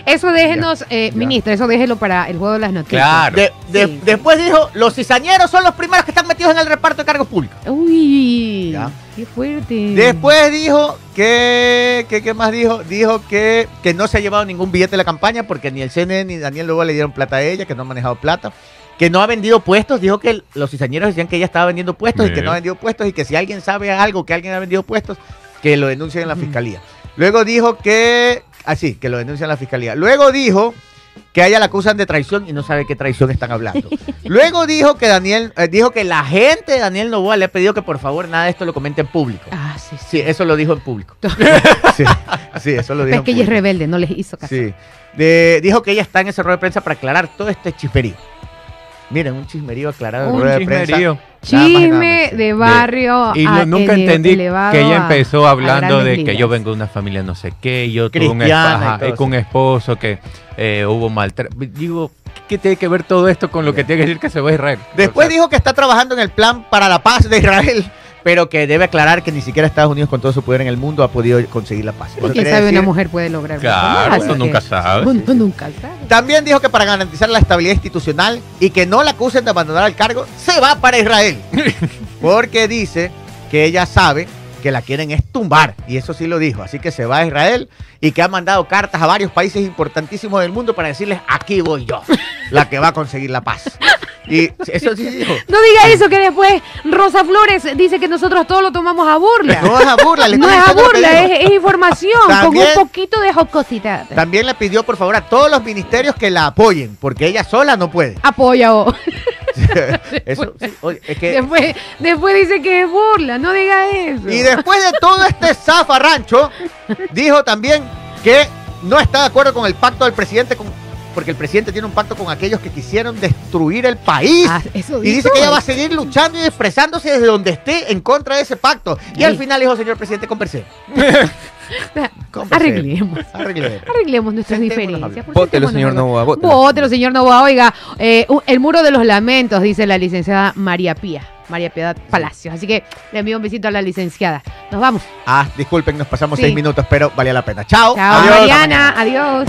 Eso déjenos, eh, Ya. ministra, eso déjelo para el juego de las noticias. Claro. de- de- Sí. después dijo, los cizañeros son los primeros que están metidos en el reparto de cargos públicos. Uy, Ya. qué fuerte. Después dijo que, que- ¿qué más dijo? Dijo que, que no se ha llevado ningún billete de la campaña porque ni el CNE ni Daniel Lobo le dieron plata a ella, que no ha manejado plata, que no ha vendido puestos. Dijo que los cizañeros decían que ella estaba vendiendo puestos y que no ha vendido puestos y que si alguien sabe algo que alguien ha vendido puestos, que lo denuncien en la fiscalía. Luego dijo que, así, que lo denuncian en la fiscalía. Luego dijo que a ella la acusan de traición y no sabe qué traición están hablando. Luego dijo que Daniel, eh, dijo que la gente de Daniel Novoa le ha pedido que por favor nada de esto lo comente en público. Ah, sí, sí. Sí, eso lo dijo en público. sí, sí, eso lo dijo Es en que ella es rebelde, no les hizo caso. Sí. De- dijo que ella está en ese rueda de prensa para aclarar todo este chismerío. Miren, un chismerío aclarado en Un rueda de prensa. chismerío. Nada más y nada Chisme de barrio. Y a- nunca ele- entendí que ella empezó a hablando de que ligas. yo vengo de una familia no sé qué, y yo tuve un, Cristiana todo eh, con un esposo que eh, hubo maltrato. Digo, ¿qué tiene que ver todo esto con lo que tiene que decir que se va a Israel? Después O sea, dijo que está trabajando en el plan para la paz de Israel, pero que debe aclarar que ni siquiera Estados Unidos con todo su poder en el mundo ha podido conseguir la paz. Eso quién sabe, una decir- mujer puede lograr Claro, uno nunca sabe. Uno nunca sabe. También dijo que para garantizar la estabilidad institucional y que no la acusen de abandonar el cargo, se va para Israel. Porque dice que ella sabe que la quieren es tumbar. Y eso sí lo dijo. Así que se va a Israel y que ha mandado cartas a varios países importantísimos del mundo para decirles, aquí voy yo, la que va a conseguir la paz. Y eso sí dijo. No diga eso que después Rosa Flores dice que nosotros todo lo tomamos a burla. No es a burla, le No es a burla, es, es información También- con un poquito de jocosidad. También le pidió, por favor, a todos los ministerios que la apoyen, porque ella sola no puede. Apoya vos. Eso, sí, oye, es que Después, después dice que es burla, no diga eso. Y después de todo este zafarrancho, dijo también que no está de acuerdo con el pacto del presidente, con- porque el presidente tiene un pacto con aquellos que quisieron destruir el país. Ah, eso y dice que ella va a seguir luchando y expresándose desde donde esté en contra de ese pacto. Y al final dijo, señor presidente, conversé. Arreglemos. Arreglemos. Arreglemos nuestras diferencias. Vótelo, señor. Novoa, vótelo. Señor Novoa. Oiga, eh, el muro de los lamentos, dice la licenciada María Pía. María Piedad Palacios. Así que le envío un besito a la licenciada. Nos vamos. Ah, disculpen, nos pasamos Sí. seis minutos, pero valía la pena. Chao. Chao, Adiós. Mariana. Adiós.